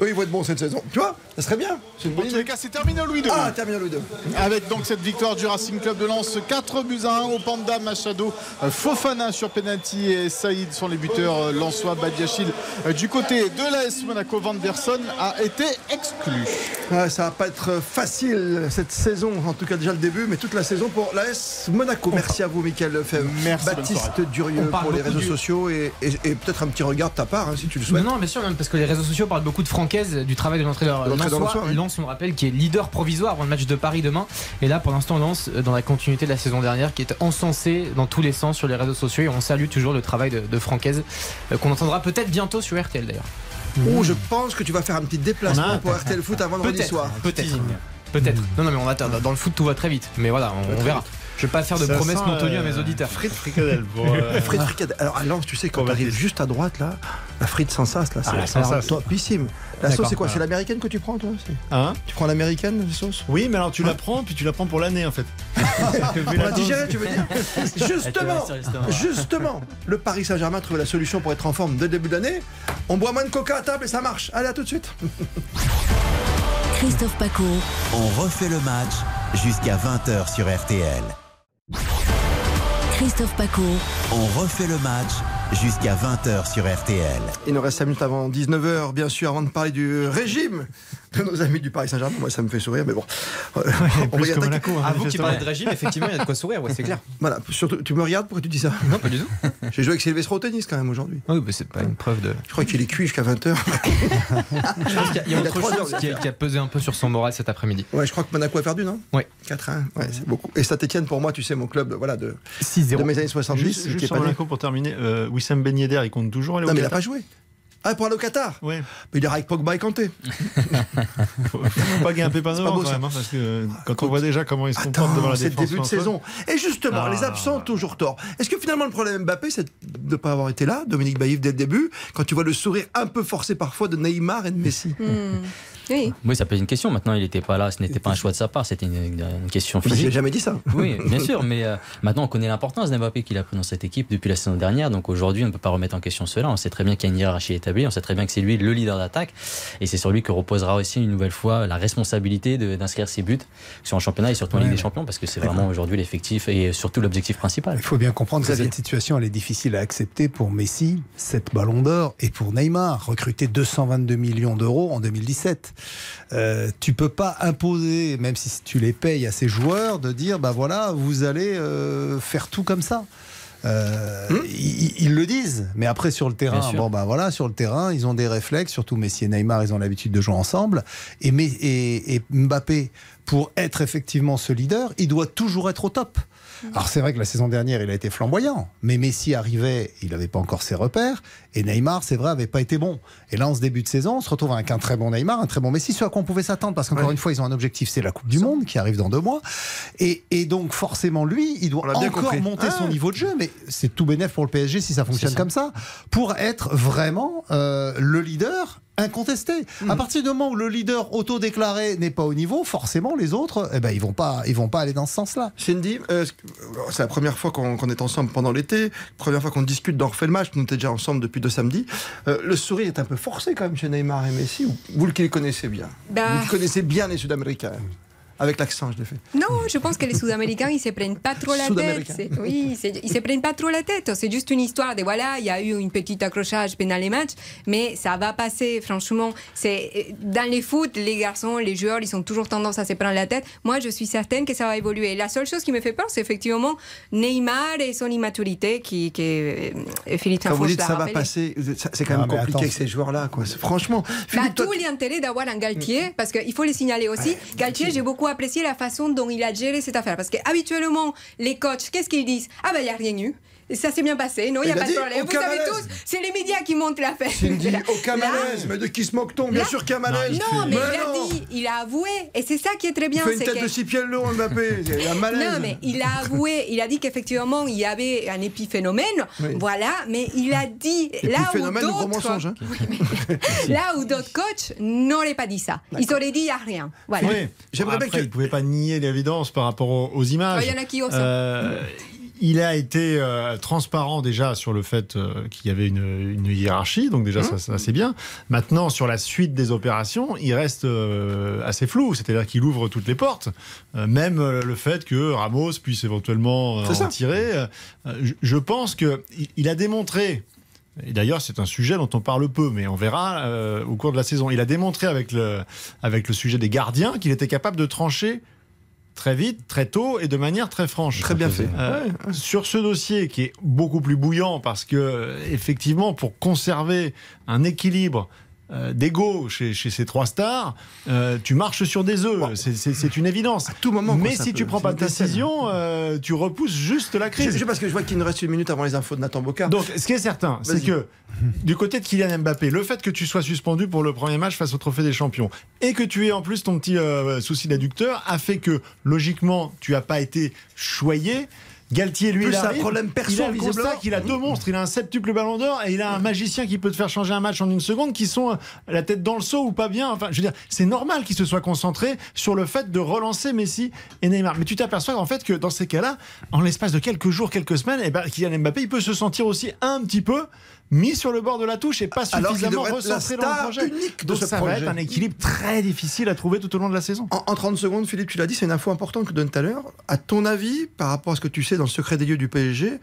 eux, ils vont être bons cette saison. Tu vois, ça serait bien. C'est une bonne idée. c'est terminé au Louis II. Ah, terminé Louis II. Avec donc cette victoire du Racing Club de Lens, 4 buts à 1 au Panda Machado. Euh, Fofana sur penalty et Saïd sont les buteurs euh, lensois. Badiachil euh, du côté de l'AS Monaco, Van der Son a été exclu. Ouais, ça va pas être facile cette saison, en tout cas déjà le début, mais toute la saison pour l'AS Monaco. Merci à vous, Michael Lefebvre. Merci, Baptiste. Durieux On pour les réseaux du- sociaux et, et- et peut-être un petit regard de ta part, hein, si tu le souhaites. non, bien sûr, même parce que les réseaux sociaux parlent beaucoup de Francaise, du travail de l'entraîneur Lensois. oui. Lens, on le rappelle, qui est leader provisoire avant le match de Paris demain. Et là, pour l'instant, Lens, euh, dans la continuité de la saison dernière, qui est encensé dans tous les sens sur les réseaux sociaux. Et on salue toujours le travail de, de Francaise, euh, qu'on entendra peut-être bientôt sur RTL d'ailleurs. Ou je pense que tu vas faire un petit déplacement pour RTL Foot avant vendredi soir. peut-être. Peut-être. Non, non, mais on attend. Dans le foot, tout va très vite. Mais voilà, on, on verra. Je vais pas faire de Ça promesses non tenues à euh, mes auditeurs. Frites fricadelles pour. euh, Frites fricadelles. Alors à Lens, tu sais, quand arrives Baptiste. juste à droite, là, la frite sans sas, là, c'est Ah, topissime. La sauce, c'est quoi C'est l'américaine que tu prends, toi c'est- hein Tu prends l'américaine, la sauce oui, mais alors tu la prends, puis tu la prends pour l'année en fait. Pour la digérer, tu veux dire Justement, justement, le Paris Saint-Germain a trouvé la solution pour être en forme dès le début d'année. On boit moins de coca à table et ça marche. Allez, à tout de suite. Christophe Paco. On refait le match jusqu'à 20h sur RTL. Christophe Paco. On refait le match jusqu'à 20h sur RTL. Il nous reste 5 minutes avant 19h, bien sûr, avant de parler du régime de nos amis du Paris Saint-Germain. Moi, ça me fait sourire, mais bon. Euh, on va y Plus que attaquer. Hein, manifestement. parlait de régime, effectivement, il y a de quoi sourire, ouais, c'est clair. Voilà, surtout, tu me regardes, pourquoi tu dis ça? Non, pas du tout. J'ai joué avec Sylvestre au tennis quand même aujourd'hui. Oui, mais c'est pas une preuve de. Je crois qu'il est cuit jusqu'à 20h. Je pense qu'il y a- il y a autre trois chose heures, qui a, qui a pesé un peu sur son moral cet après-midi. Ouais, je crois que Monaco a perdu, non? Ouais. 4-1, ouais, c'est beaucoup. Et Saint-Etienne, pour moi, tu sais, mon club de, voilà, de, de 6-0. mes années 70, Juste, juste sur. Monaco pour terminer, euh, Wissam Ben Yedder, il compte toujours aller Non, au mais il n'a pas joué. Ah, pour aller au Qatar Ouais. Mais il ira avec Pogba et Kanté. Pas C'est pas devant quand ça. même, hein, parce que euh, quand on voit déjà comment ils se comportent devant la c'est le défense début de saison. Et justement, Ah. les absents ont toujours tort. Est-ce que finalement le problème Mbappé, c'est de ne pas avoir été là, Dominique Baïf, dès le début, quand tu vois le sourire un peu forcé parfois de Neymar et de Messi Hmm. Oui. Oui, ça être une question. Maintenant, il n'était pas là. Ce n'était pas un choix de sa part. C'était une, une question Mais J'ai physique. jamais dit ça. Oui, bien sûr, mais euh, maintenant on connaît l'importance d'Mbappé qu'il a pris dans cette équipe depuis la saison dernière. Donc aujourd'hui, on ne peut pas remettre en question cela. On sait très bien qu'il y a une hiérarchie établie. On sait très bien que c'est lui le leader d'attaque. Et c'est sur lui que reposera aussi une nouvelle fois la responsabilité de- d'inscrire ses buts sur un championnat et surtout en Ouais, Ligue des. Champions parce que c'est vraiment aujourd'hui l'effectif et surtout l'objectif principal. Il faut bien comprendre que cette situation, elle est difficile à accepter pour Messi, 7 ballons d'or, et pour Neymar, recruté 222 millions d'euros en 2017. Euh, tu peux pas imposer, même si tu les payes à ces joueurs, de dire, bah voilà, vous allez euh, faire tout comme ça. Euh, ils, ils le disent, mais après sur le terrain, bon bah voilà, sur le terrain, ils ont des réflexes, surtout Messi et Neymar, ils ont l'habitude de jouer ensemble. Et, et Mbappé, pour être effectivement ce leader, il doit toujours être au top. Alors c'est vrai que la saison dernière, il a été flamboyant, mais Messi arrivait, il n'avait pas encore ses repères, et Neymar, c'est vrai, avait pas été bon. Et là, en ce début de saison, on se retrouve avec un très bon Neymar, un très bon Messi, ce à quoi on pouvait s'attendre, parce qu'encore une fois, ils ont un objectif, c'est la Coupe du Monde qui arrive dans deux mois, et, et donc forcément, lui, il doit encore compris. monter Ah. son niveau de jeu, mais c'est tout bénef pour le PSG si ça fonctionne ça. comme ça, pour être vraiment euh, le leader incontesté. Hmm. À partir du moment où le leader autodéclaré n'est pas au niveau, forcément les autres, eh ben ils vont pas, ils vont pas aller dans ce sens-là. Cindy, euh, que- c'est la première fois qu'on est ensemble pendant l'été, première fois qu'on discute d'en refait le match, nous étions déjà ensemble depuis deux samedis. Euh, le sourire est un peu forcé quand même chez Neymar et Messi, ou vous le qui les connaissez bien? Bah. Vous connaissez bien les Sud-Américains Avec l'accent, je l'ai fait. Non, je pense que les Sud-Américains, ils se prennent pas trop la tête. Oui, ils se prennent pas trop la tête. C'est juste une histoire de voilà, il y a eu une petite accrochage pendant les matchs, mais ça va passer. Franchement, c'est dans les foot, les garçons, les joueurs, ils ont toujours tendance à se prendre la tête. Moi, je suis certaine que ça va évoluer. La seule chose qui me fait peur, c'est effectivement Neymar et son immaturité, qui, qui euh, Philippe Quand vous dites ça va passer, c'est quand même compliqué attends. avec ces joueurs-là. quoi. Franchement, Bah, Philippe, toi, tout l'intérêt d'avoir un Galtier, parce qu'il faut le signaler aussi. Galtier, j'ai beaucoup apprécié la façon dont il a géré cette affaire. Parce qu'habituellement, les coachs, qu'est-ce qu'ils disent? Ah ben, il n'y a rien eu. Et Ça s'est bien passé, non, il n'y a Il pas de problème. Vous savez tous, c'est les médias qui montent l'affaire. il dit aucun malaise. Mais de qui se moque-t-on Bien sûr qu'il y a malaise. Non, mais, il a non. dit, il a avoué. Et c'est ça qui est très Il bien. fait une tête de six pieds long, Mbappé. Il a malaise. non, mais il a avoué, il a dit qu'effectivement, il y avait un épiphénomène, Oui. voilà, mais il a dit, là où d'autres, mensonges. hein. là où d'autres coachs n'auraient pas dit ça. Ils auraient dit, il n'y a rien. Voilà. Oui, J'aimerais bien que- il ne pouvait pas nier l'évidence par rapport aux, images. Il y en a qui osent. Il a été euh, transparent déjà sur le fait euh, qu'il y avait une, une hiérarchie, donc déjà ça, ça, c'est bien. Maintenant, sur la suite des opérations, il reste euh, assez flou, c'est-à-dire qu'il ouvre toutes les portes, même le fait que Ramos puisse éventuellement ça. en tirer. je, je pense qu'il il a démontré et d'ailleurs, c'est un sujet dont on parle peu, mais on verra euh, au cours de la saison. Il a démontré avec le, avec le sujet des gardiens qu'il était capable de trancher très vite, très tôt et de manière très franche. Très bien fait. Euh, Sur ce dossier qui est beaucoup plus bouillant parce que effectivement pour conserver un équilibre d'ego chez, chez ces trois stars, euh, tu marches sur des œufs. C'est- une évidence. À tout moment. Mais si peut- tu prends pas de décision, euh, tu repousses juste la Je, crise. je- parce que je vois qu'il nous reste une minute avant les infos de Nathan Bocard. Donc, ce qui est certain, c'est que du côté de Kylian Mbappé, le fait que tu sois suspendu pour le premier match face au Trophée des Champions et que tu aies en plus ton petit euh, souci d'adducteur a fait que logiquement tu as pas été choyé. Galtier, lui, Plus il un arrive, problème perso, a qu'il a deux monstres. Il a un septuple ballon d'or et il a un magicien qui peut te faire changer un match en une seconde, qui sont euh, la tête dans le seau ou pas bien. Enfin, je veux dire, c'est normal qu'il se soit concentré sur le fait de relancer Messi et Neymar. Mais tu t'aperçois en fait que dans ces cas-là, en l'espace de quelques jours, quelques semaines, eh ben, Kylian Mbappé, il peut se sentir aussi un petit peu mis sur le bord de la touche et pas Alors suffisamment recentré dans le projet. unique de Donc ce ça projet. va être un équilibre très difficile à trouver tout au long de la saison. En, en 30 secondes, Philippe, tu l'as dit, c'est une info importante que donne tout à l'heure. À ton avis, par rapport à ce que tu sais dans le secret des lieux du PSG,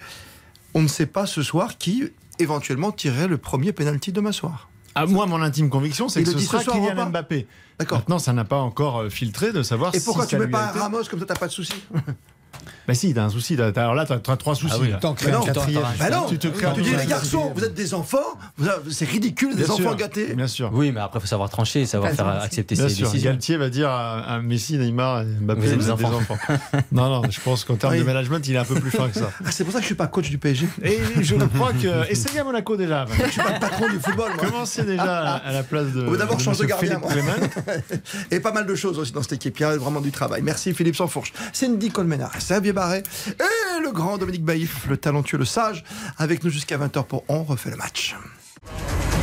on ne sait pas ce soir qui éventuellement tirerait le premier penalty demain soir. À moi, mon intime conviction, c'est que le ce sera Kylian Mbappé. D'accord. Maintenant, ça n'a pas encore euh, filtré de savoir Et pourquoi tu mets pas été- Ramos comme ça, t'as pas de souci Bah si, t'as un souci. alors là, t'as t'as trois soucis. Ah oui. là. Crées non, quatrième. Bah non, Tu te crées un tu dis les garçons, vous êtes des enfants, c'est ridicule, des enfants gâtés. Bien sûr. Oui, mais après, il faut savoir trancher, savoir faire accepter ses décisions. Galtier va dire à, Messi, Neymar Mbappé, Vous êtes des enfants. non, non, je pense qu'en termes de management, il est un peu plus fin que ça. Ah, c'est pour ça que je suis pas coach du PSG. Et je crois que. Essayez à Monaco déjà. Je suis pas le patron du football. Commencez déjà à, la place de. D'abord de changer de gardien. Et pas mal de choses aussi dans cette équipe. Il y a vraiment du travail. Merci Philippe Sansfourche. Cindy Colmenar, Xavier Et le grand Dominique Baïf, le talentueux, le sage, avec nous jusqu'à 20h pour On refait le match.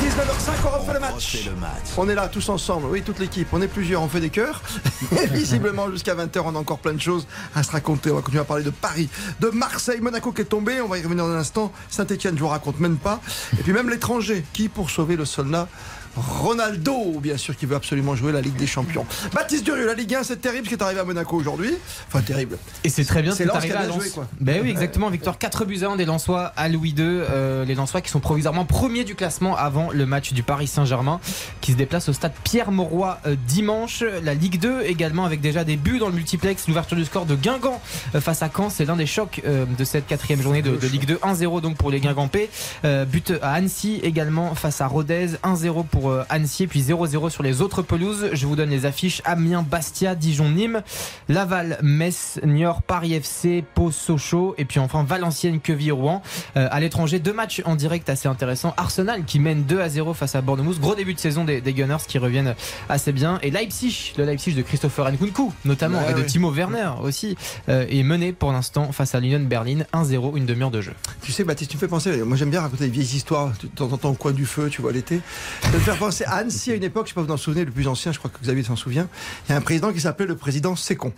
19h05, on refait le match. refait le match. On est là tous ensemble, oui, toute l'équipe. On est plusieurs, on fait des cœurs. Et visiblement, jusqu'à 20h, on a encore plein de choses à se raconter. On va continuer à parler de Paris, de Marseille, Monaco qui est tombé. On va y revenir dans un instant. Saint-Etienne, je vous raconte même pas. Et puis même l'étranger qui, pour sauver le soldat, Ronaldo, bien sûr, qui veut absolument jouer la Ligue des Champions. Baptiste Durieux, la Ligue 1, c'est terrible ce qui est arrivé à Monaco aujourd'hui. Enfin, terrible. Et c'est très bien ce C'est qui est arrivé à bien Lens. joué. Ben oui, exactement. Victoire 4 buts à 1 des Lensois à Louis II. Euh, les Lensois qui sont provisoirement premiers du classement avant le match du Paris Saint-Germain qui se déplace au stade Pierre-Mauroy euh, dimanche. La Ligue 2 également avec déjà des buts dans le multiplex. L'ouverture du score de Guingamp euh, face à Caen. C'est l'un des chocs de cette quatrième journée de, de Ligue 2. 1-0 donc pour les Guingampais. But à Annecy également face à Rodez. 1-0 pour euh, Annecy. Puis 0-0 sur les autres pelouses. Je vous donne les affiches. Amiens, Bastia, Dijon, Nîmes. Laval, Metz, Niort, Paris FC, Pau, Sochaux et puis enfin Valenciennes, Queville, Rouen. Euh, à l'étranger, deux matchs en direct assez intéressants. Arsenal qui mène 2 à 0 face à Bournemouth. Gros début de saison des, des Gunners qui reviennent assez bien. Et Leipzig, le Leipzig de Christopher Nkunku notamment Ouais, et de. Timo Werner aussi euh, est mené pour l'instant face à l'Union Berlin 1-0 une demi-heure de jeu. Tu sais, Baptiste, tu me fais penser. Moi, j'aime bien raconter des vieilles histoires. Tu t'entends au coin du feu, tu vois, l'été. Ça me fait penser à Annecy à une époque, je sais pas si vous vous en souvenez, le plus ancien, je crois que Xavier s'en souvient. Il y a un président qui s'appelait le président Sécon.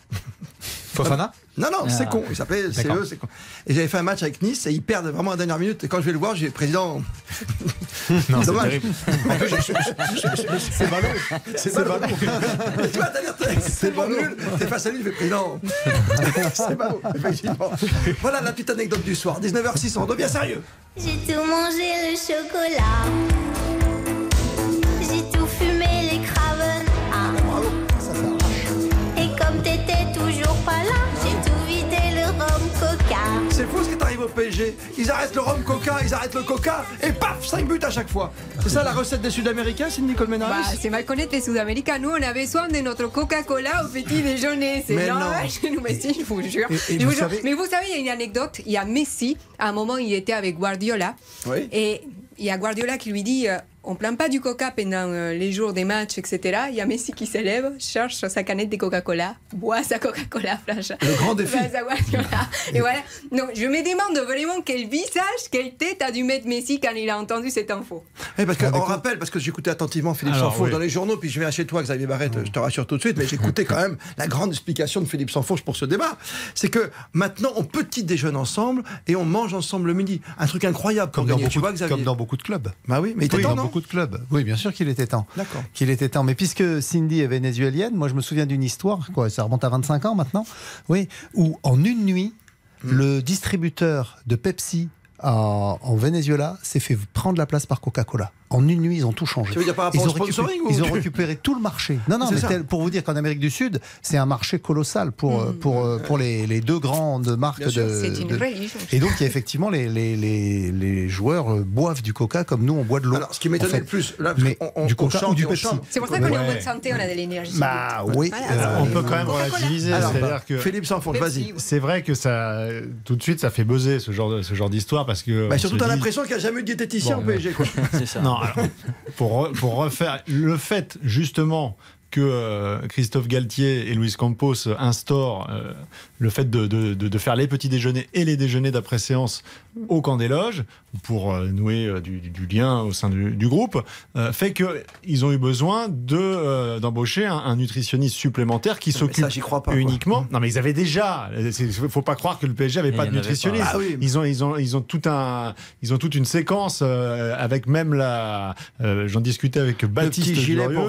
Fofana Non, non, c'est Ah. con. Il s'appelait. CE, c'est con. Et j'avais fait un match avec Nice et ils perdent vraiment à la dernière minute. Et quand je vais le voir, j'ai président. Non, c'est Dommage. terrible. C'est ballot. C'est ballot. tu vois, t'as l'air c'est bon nul. T'es face à lui, il fait président. c'est ballot, effectivement. Voilà la petite anecdote du soir. 19h06, on devient sérieux. J'ai tout mangé le chocolat. C'est fou ce qui t'arrive au PSG. Ils arrêtent le rhum coca, ils arrêtent le coca et paf, 5 buts à chaque fois. C'est ça la recette des Sud-Américains, c'est Nicole Bah, Menares c'est mal connaître les Sud-Américains. Nous, on avait soin de notre Coca-Cola au petit déjeuner. C'est Mais normal non. chez nous, mais si, je vous jure. Et- et Je vous vous jure. savez- Mais vous savez, il y a une anecdote. Il y a Messi. À un moment, il était avec Guardiola. Oui. Et il y a Guardiola qui lui dit euh, on plaint pas du coca pendant euh, les jours des matchs, etc. Il y a Messi qui s'élève, cherche sa canette de Coca-Cola, boit sa Coca-Cola, flash. Le grand défi. Et voilà. Donc, je me demande vraiment quel visage, quelle tête a dû mettre Messi quand il a entendu cette info. Oui, parce qu'on rappelle, parce que j'écoutais attentivement Philippe oui. dans les journaux, puis je viens chez toi, Xavier Barrette, je te rassure tout de suite, mais j'écoutais quand même la grande explication de Philippe Sanfourche pour ce débat. C'est que maintenant, on petit déjeune ensemble et on mange ensemble le midi. Un truc incroyable Comme dans, gagner, tu beaucoup, vois, Xavier comme dans beaucoup de clubs. Bah oui, mais Oui, dans non beaucoup de clubs. Oui, bien sûr qu'il était temps. D'accord. Qu'il était temps. Mais puisque Cindy est vénézuélienne, moi je me souviens d'une histoire, quoi, ça remonte à 25 ans maintenant, oui, où en une nuit, Hmm. le distributeur de Pepsi en, en Venezuela s'est fait prendre la place par Coca-Cola. En une nuit, ils ont tout changé. Tu veux dire par rapport ils au ont sponsoring ou- Ils ont récupéré tout le marché. Non, non, C'est mais ça. tel- pour vous dire qu'en Amérique du Sud, c'est un marché colossal pour, euh, pour, euh, pour les, les deux grandes marques Bien de. C'est une de- religion. Et donc, il y a effectivement, les, les, les, les joueurs euh, boivent du coca comme nous, on boit de l'eau. Alors, ce qui en fait. le plus, là, Mais qu'on- on, du on coca chante ou du on Pepsi. C'est pour ça qu'on est en bonne santé, on a de l'énergie. Bah oui. Voilà, euh, on peut quand même relativiser. Alors, C'est-à-dire que Philippe Sanfourche, vas-y. c'est vrai que ça, tout de suite, ça fait buzzer ce genre, de- ce genre d'histoire parce que. Bah, on surtout, t'as l'impression qu'il n'y a jamais eu de diététicien au PSG. Quoi. C'est ça. Non, pour, re- pour refaire le fait justement que euh, Christophe Galtier et Luis Campos instaurent euh, le fait de faire les petits déjeuners et les déjeuners d'après séance au camp des loges pour euh, nouer euh, du, du lien au sein du, du groupe euh, fait qu'ils ont eu besoin de euh, d'embaucher un, un nutritionniste supplémentaire qui s'occupe ça, j'y crois pas, quoi. uniquement. Non, mais ils avaient déjà. Il faut pas croire que le PSG avait pas de nutritionniste. pas. Ah oui. Ils ont, ils ont, ils ont tout un, ils ont toute une séquence euh, avec même la. euh, J'en discutais avec Baptiste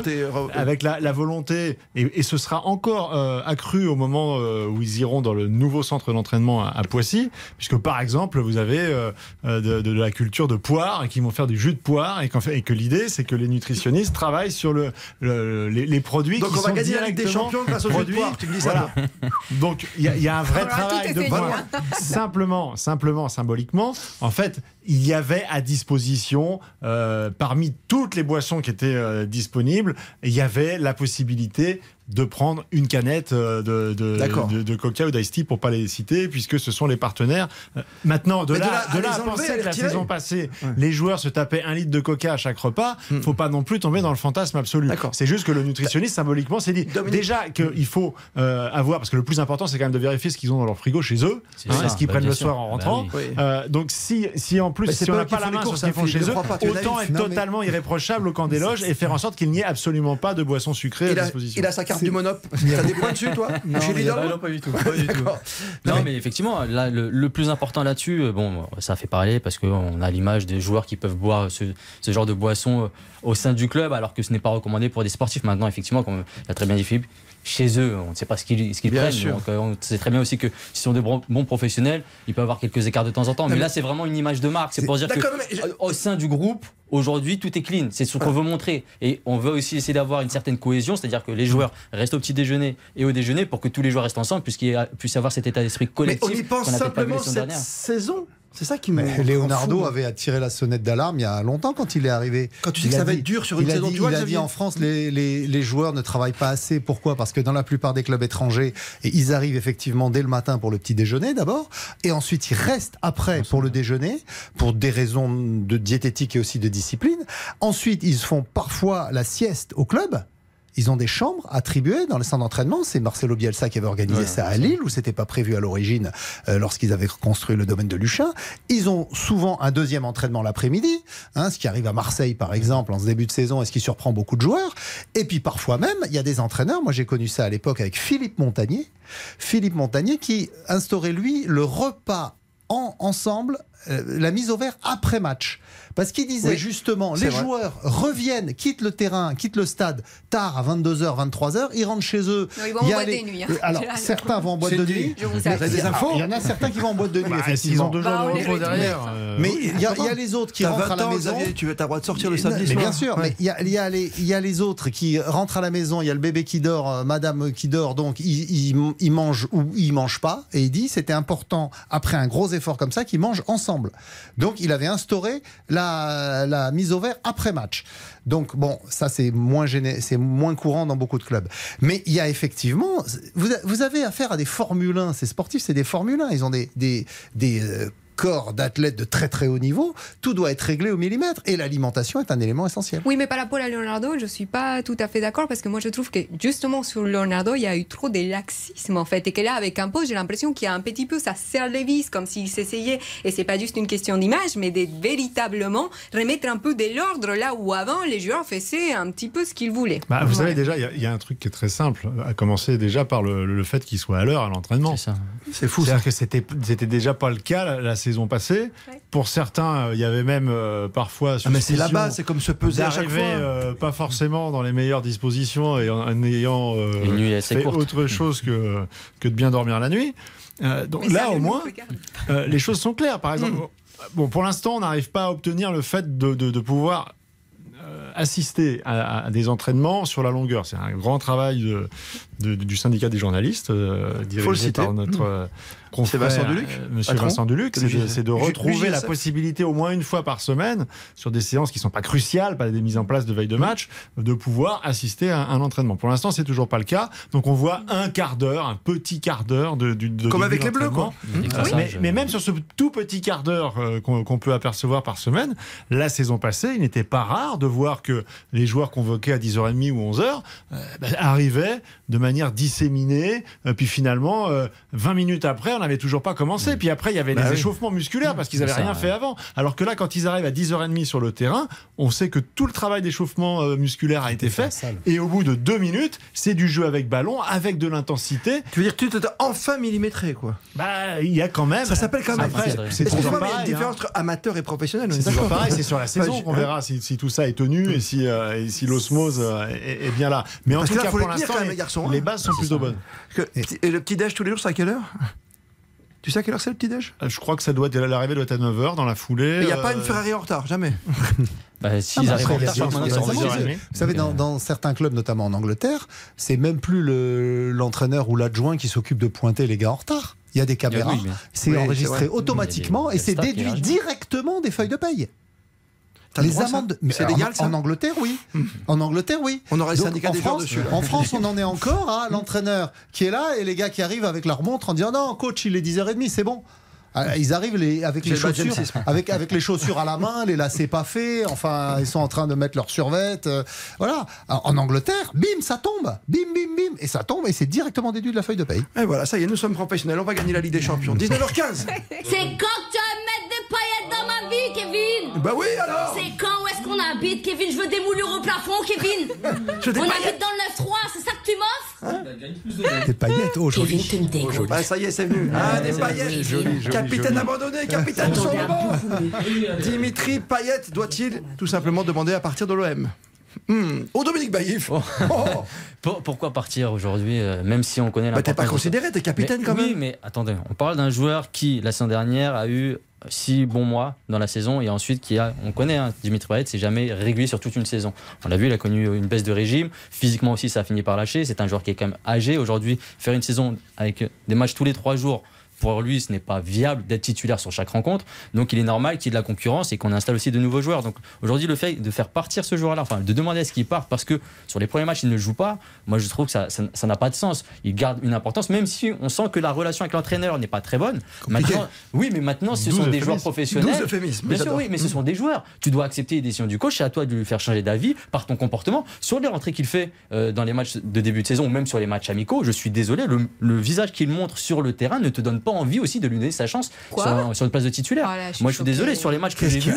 tes. avec la, la volonté, et, et ce sera encore euh, accru au moment euh, où ils iront dans le nouveau centre d'entraînement à, à Poissy, puisque par exemple, vous avez euh, euh, de, de la culture de poire et qui vont faire du jus de poire, et, qu'en fait, et que l'idée, c'est que les nutritionnistes travaillent sur le, le- les, les produits Donc qui on va sont gagner avec des champions grâce au jus de produits. poire. Tu me dis ça Voilà. Donc il y, a- il y a un vrai travail de pointe. Simplement, simplement, symboliquement, en fait, il y avait à disposition, euh, parmi toutes les boissons qui étaient euh, disponibles, il y avait la possibilité de prendre une canette euh, de, de, D'accord. de, de Coca ou d'Ice Tea pour pas les citer, puisque ce sont les partenaires. Euh, Maintenant, de Mais de là, à de là les à enlever, penser que la saison passée, les joueurs se tapaient un litre de Coca à chaque repas, Hmm. faut pas non plus tomber dans le fantasme absolu. C'est juste que le nutritionniste, symboliquement, s'est dit Dominique. déjà qu'il faut euh, avoir, parce que le plus important, c'est quand même de vérifier ce qu'ils ont dans leur frigo chez eux, C'est hein, ça, est-ce qu'ils bah, prennent le soir en Bah rentrant. Oui. Euh, donc si, si en plus, c'est si on pas n'a pas la main sur ce qu'ils font chez eux, autant être totalement irréprochable au camp des loges et faire en sorte qu'il n'y ait absolument pas de boissons sucrées à disposition. il a sa carte du Monop. T'as des points dessus, toi Chez mais Lidl non, pas du tout. pas du tout. Non, mais effectivement, là, le, le plus important là-dessus, euh, bon, ça fait parler parce qu'on a l'image des joueurs qui peuvent boire ce, ce genre de boisson euh, au sein du club, alors que ce n'est pas recommandé pour des sportifs. Maintenant, effectivement, comme l'a très bien dit Philippe, chez eux, on ne sait pas ce qu'ils Bien prennent. sûr. Donc, euh, on sait très bien aussi que s'ils sont de bons, professionnels, ils peuvent avoir quelques écarts de temps en temps. Non, mais, mais- là, c'est vraiment une image de marque. C'est pour dire que mais je- au sein du groupe, aujourd'hui, tout est clean. C'est ce qu'on veut montrer. Et on veut aussi essayer d'avoir une certaine cohésion, c'est-à-dire que les joueurs restent au petit déjeuner et au déjeuner pour que tous les joueurs restent ensemble, puisqu'il y a- puisse y avoir cet état d'esprit Mais collectif. on y pense qu'on n'a peut-être pas vu simplement cette dernière. saison. C'est ça qui me. Mais Leonardo avait attiré la sonnette d'alarme il y a longtemps quand il est arrivé. Quand tu dis Il que ça va être dur sur une saison, dit, tu vois, il a dit en France, les, les- les joueurs ne travaillent pas assez. Pourquoi? Parce que dans la plupart des clubs étrangers, ils arrivent effectivement dès le matin pour le petit déjeuner d'abord, et ensuite ils restent après pour le déjeuner, pour des raisons de diététique et aussi de discipline. Ensuite, ils font parfois la sieste au club. Ils ont des chambres attribuées dans les centres d'entraînement. C'est Marcelo Bielsa qui avait organisé Ouais, ça à Lille, où c'était pas prévu à l'origine euh, lorsqu'ils avaient construit le domaine de Luchin. Ils ont souvent un deuxième entraînement l'après-midi, hein, ce qui arrive à Marseille par exemple en ce début de saison et ce qui surprend beaucoup de joueurs. Et puis parfois même, il y a des entraîneurs. Moi, j'ai connu ça à l'époque avec Philippe Montagnier. Philippe Montagnier qui instaurait lui le repas en, ensemble, la mise au vert après match. Parce qu'il disait Oui, justement, les vrai. joueurs reviennent, quittent le terrain, quittent le stade tard à 22h, 23h, ils rentrent chez eux. Non, ils vont en Il boîte les- des nuits, hein. Euh, Alors, certains vont en boîte de nuit. Il y en a certains qui vont en boîte de nuit, Bah, effectivement. ont deux jours Bah, de repos est derrière. euh, Mais oui, il y, a- pourquoi il y a les autres qui rentrent à 20 la ans, maison. Xavier, tu as le droit de sortir le samedi mais soir. bien sûr, Ouais. mais il y a, il y a les, il y a les autres qui rentrent à la maison, il y a le bébé qui dort, euh, madame qui dort, donc ils il, il mangent ou ils mangent pas. Et il dit c'était important, après un gros effort comme ça, qu'ils mangent ensemble. Donc il avait instauré la, mise au vert après match. Donc bon, ça c'est moins gêné, c'est moins courant dans beaucoup de clubs. Mais il y a effectivement, vous avez affaire à des Formule 1, ces sportifs, c'est des Formule 1, ils ont des, des, des euh, corps d'athlètes de très très haut niveau, tout doit être réglé au millimètre et l'alimentation est un élément essentiel. Oui, mais par rapport à Leonardo, je suis pas tout à fait d'accord parce que moi je trouve que justement sur Leonardo, il y a eu trop de laxisme en fait. Et que là, avec un poste, j'ai l'impression qu'il y a un petit peu, ça serre les vis comme s'il s'essayait. Et c'est pas juste une question d'image, mais de véritablement remettre un peu de l'ordre là où avant les joueurs faisaient un petit peu ce qu'ils voulaient. Bah, vous savez, déjà, il y a- il y, a un truc qui est très simple, à commencer déjà par le, le fait qu'il soit à l'heure à l'entraînement. C'est fou. C'est-à-dire que c'était c'était déjà pas le cas la, la saison passée. Ouais. Pour certains, euh, il y avait même euh, parfois. Ah, mais c'est là-bas, c'est comme se peser à chaque fois. euh, pas forcément dans les meilleures dispositions et en, en ayant euh, Une nuit assez fait courte. autre chose que, que de bien dormir la nuit. Euh, donc Mais là, ça, au moins, euh, les choses sont claires. Par exemple, bon, pour l'instant, on n'arrive pas à obtenir le fait de, de- de pouvoir assister à, à des entraînements sur la longueur. C'est un grand travail de- de- du syndicat des journalistes, euh, dirigé par notre euh, confrère, Vincent Duluc, euh, Monsieur patron. Vincent Duluc. C'est de, retrouver la possibilité au moins une fois par semaine, sur des séances qui ne sont pas cruciales, pas des mises en place de veille de match, de pouvoir assister à un entraînement. Pour l'instant, c'est toujours pas le cas. Donc on voit un quart d'heure, un petit quart d'heure de, Comme avec les Bleus, quoi. Mais, classages, mais euh, même sur ce tout petit quart d'heure euh, qu'on peut apercevoir par semaine, la saison passée, il n'était pas rare de voir que les joueurs convoqués à 10h30 ou 11h euh, bah, arrivaient de manière disséminée. euh, puis finalement, euh, 20 minutes après, n'avait toujours pas commencé. Puis après, il y avait Bah des oui. échauffements musculaires parce qu'ils n'avaient rien fait avant. Alors que là, quand ils arrivent à 10h30 sur le terrain, on sait que tout le travail d'échauffement euh, musculaire a été fait. Et au bout de deux minutes, c'est du jeu avec ballon, avec de l'intensité. Tu veux dire tu t'es enfin millimétré, quoi. Bah, il y a quand même. Ça s'appelle quand même. Après, c'est- toujours mais il y a une pareil. différence entre amateur et professionnel. on est C'est toujours pareil, c'est sur la saison qu'on verra si, si tout ça est tenu et si, euh, et si l'osmose euh, est, est bien là. Mais en Parce tout là, cas, faut pour les l'instant, les, les hein. les bases sont plutôt bonnes. Et le petit déj tous les jours, c'est à quelle heure? Tu sais à quelle heure c'est le petit déj Euh, Je crois que ça doit être, l'arrivée doit être à 9h dans la foulée. Il n'y a pas euh, une Ferrari en retard, jamais. Bah, Ah, S'ils bah, arrivent en retard, ils. Vous savez, dans, dans certains clubs, notamment en Angleterre, c'est même plus le- l'entraîneur ou l'adjoint qui s'occupe de pointer les gars en retard. Il y a des caméras, oui, mais- c'est Oui, enregistré automatiquement des- et c'est déduit directement des feuilles de paye. T'as le Les amendes, mais C'est en- légal, ça En Angleterre, oui. En Angleterre, oui. On aurait le Donc, syndicat en France, dessus. En France, on en est encore à l'entraîneur qui est là et les gars qui arrivent avec leur montre en disant non, coach, il est 10h30, c'est bon. Ah, Ils arrivent les, avec les chaussures, M6, moi. avec, avec les chaussures à la main, les lacets pas faits. Enfin, ils sont en train de mettre leur survette. euh, voilà. En en Angleterre, bim, ça tombe, bim, bim, bim, et ça tombe et c'est directement déduit de la feuille de paye. Et voilà, ça y est, nous sommes professionnels, on va gagner la Ligue des Champions. 19h15 C'est quand vie, Kevin. Bah oui alors. C'est quand où est-ce qu'on habite, Kevin? Je veux des moulures au plafond, Kevin. Je des On habite dans le 9-3, c'est ça que tu m'offres? Des paillettes aujourd'hui. Kevin, tu me dégoûtes. Bah ça y est, c'est venu. Ah, des paillettes Capitaine abandonné, capitaine sur le banc. Dimitri Payet doit-il tout simplement demander à partir de l'OM Hmm. Oh Dominique Baïf Oh. Oh. Pour- pourquoi partir aujourd'hui, euh, même si on connaît Bah t'es pas considéré, t'es capitaine Mais- quand oui, même mais attendez, on parle d'un joueur qui, la saison dernière, a eu six bons mois dans la saison et ensuite qui a, on connaît, hein, Dimitri Payet, c'est jamais régulier sur toute une saison. On l'a vu, il a connu une baisse de régime. Physiquement aussi, ça a fini par lâcher. C'est un joueur qui est quand même âgé. Aujourd'hui, faire une saison avec des matchs tous les trois jours, pour lui, ce n'est pas viable d'être titulaire sur chaque rencontre. Donc il est normal qu'il y ait de la concurrence et qu'on installe aussi de nouveaux joueurs. Donc aujourd'hui, le fait de faire partir ce joueur-là, enfin de demander à ce qu'il parte parce que sur les premiers matchs, il ne joue pas, moi je trouve que ça ça- ça n'a pas de sens. Il garde une importance, même si on sent que la relation avec l'entraîneur n'est pas très bonne. Compliqué. Maintenant, oui, mais maintenant, ce 12 sont des joueurs professionnels. 12 euphémismes, Bien sûr, oui, mais ce sont des joueurs. Tu dois accepter les décisions du coach. C'est à toi de lui faire changer d'avis par ton comportement. Sur les rentrées qu'il fait euh, dans les matchs de début de saison ou même sur les matchs amicaux, je suis désolé, le, le visage qu'il montre sur le terrain ne te donne pas envie aussi de lui donner sa chance sur, sur une place de titulaire. Oh là, je suis Moi, je suis choquée. désolé sur les matchs que j'ai vus.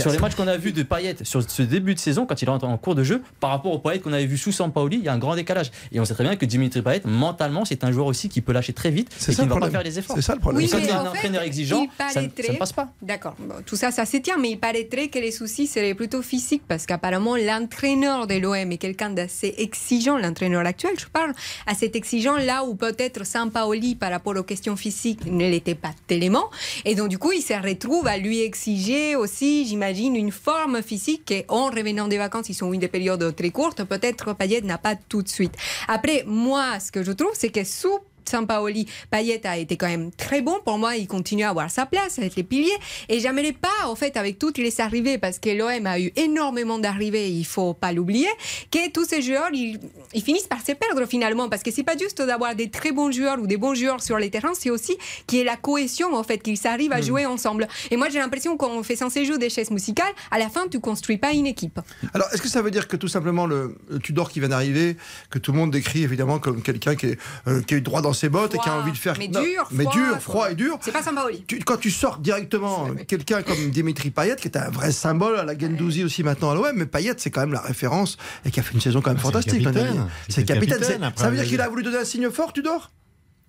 Sur les matchs qu'on a vus de Payet sur ce début de saison, quand il rentre en cours de jeu, par rapport au Payet qu'on avait vu sous Sampaoli, il y a un grand décalage. Et on sait très bien que Dimitri Payet, mentalement, c'est un joueur aussi qui peut lâcher très vite C'est et ça qui le ne va pas problème. faire les efforts. C'est ça le problème. Oui, Quand il y a en un entraîneur exigeant, ça, ne- passe pas. D'accord, tout ça, ça se tient, mais il paraîtrait que les soucis seraient plutôt physiques parce qu'apparemment l'entraîneur de l'OM est quelqu'un d'assez exigeant, l'entraîneur actuel, je parle, assez exigeant là où peut-être Sampaoli par rapport aux questions physiques ne l'était pas tellement. Et donc du coup, il se retrouve à lui exiger aussi, j'imagine, une forme physique et en revenant des vacances, ils sont eu des périodes très courtes, peut-être Payet n'a pas tout de suite. Après, moi, ce que je trouve, c'est que sous Sampaoli, Payet a été quand même très bon. Pour moi, il continue à avoir sa place avec les piliers. Et j'aimerais pas, en fait, avec toutes les arrivées, parce que l'OM a eu énormément d'arrivées, il faut pas l'oublier, que tous ces joueurs, ils, ils finissent par se perdre finalement. Parce que c'est pas juste d'avoir des très bons joueurs ou des bons joueurs sur les terrains, c'est aussi qu'il y ait la cohésion, en fait, qu'ils arrivent à jouer ensemble. Et moi, j'ai l'impression qu'on fait censé jouer des chaises musicales. À la fin, tu construis pas une équipe. Alors, est-ce que ça veut dire que tout simplement le, le Tudor qui vient d'arriver, que tout le monde décrit évidemment comme quelqu'un qui, est, euh, qui a eu droit dans ses bottes et qui a envie de faire. mais Non, dur, mais froid, dur, froid et dur. C'est pas Sampaoli. Tu- quand tu sors directement quelqu'un comme Dimitri Payet, qui est un vrai symbole à la Gendouzi aussi maintenant à l'OM, mais Payet c'est quand même la référence et qui a fait une saison quand même Ah, fantastique. dernière. C'est capitaine. Ça veut dire il- qu'il a voulu donner un signe fort, Tudor?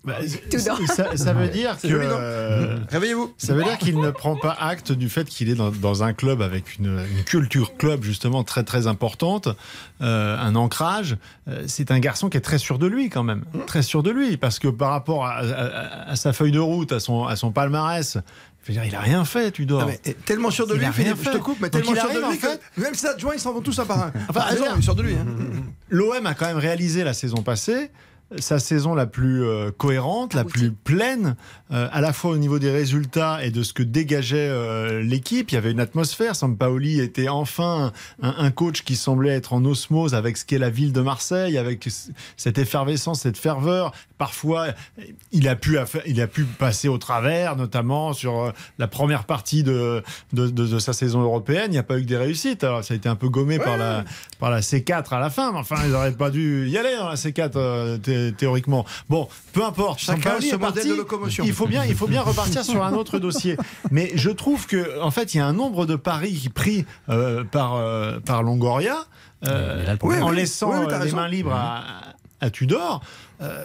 Bah, Tout ça, dans. ça- ça veut dire que euh, Réveillez-vous. ça veut dire qu'il ne prend pas acte du fait qu'il est dans, dans un club avec une, une culture club justement très très importante, euh, un ancrage. Euh, c'est un garçon qui est très sûr de lui quand même, très sûr de lui parce que par rapport à, à- à sa feuille de route, à son, à son palmarès. Je veux dire, il a rien fait, Tudor. Non, mais, tellement sûr de Il lui, a rien Philippe, je te fait. coupe, mais Donc tellement il sûr de lui en fait- que même ses adjoints ils s'en vont tous un par un. Enfin, Enfin, il est sûr de lui. hein. L'OM a quand même réalisé la saison passée sa saison la plus euh, cohérente, la plus pleine, euh, à la fois au niveau des résultats et de ce que dégageait euh, l'équipe. Il y avait une atmosphère. Sampaoli était enfin un, un coach qui semblait être en osmose avec ce qu'est la ville de Marseille, avec cette effervescence, cette ferveur. Parfois, il a pu, il a pu passer au travers, notamment sur la première partie de, de, de- de sa saison européenne. Il n'y a pas eu que des réussites. Alors, ça a été un peu gommé par, la, par la C4 à la fin. Mais enfin, ils n'auraient pas dû y aller dans la C4 euh, thé- théoriquement. Bon, peu importe. Chacun modèle parti. de locomotion. Il faut bien, il faut bien repartir sur un autre dossier. Mais je trouve que, en fait, il y a un nombre de paris pris euh, par, euh, par Longoria. euh, en Oui, laissant Oui, les raison. mains libres à, à Tudor. Euh,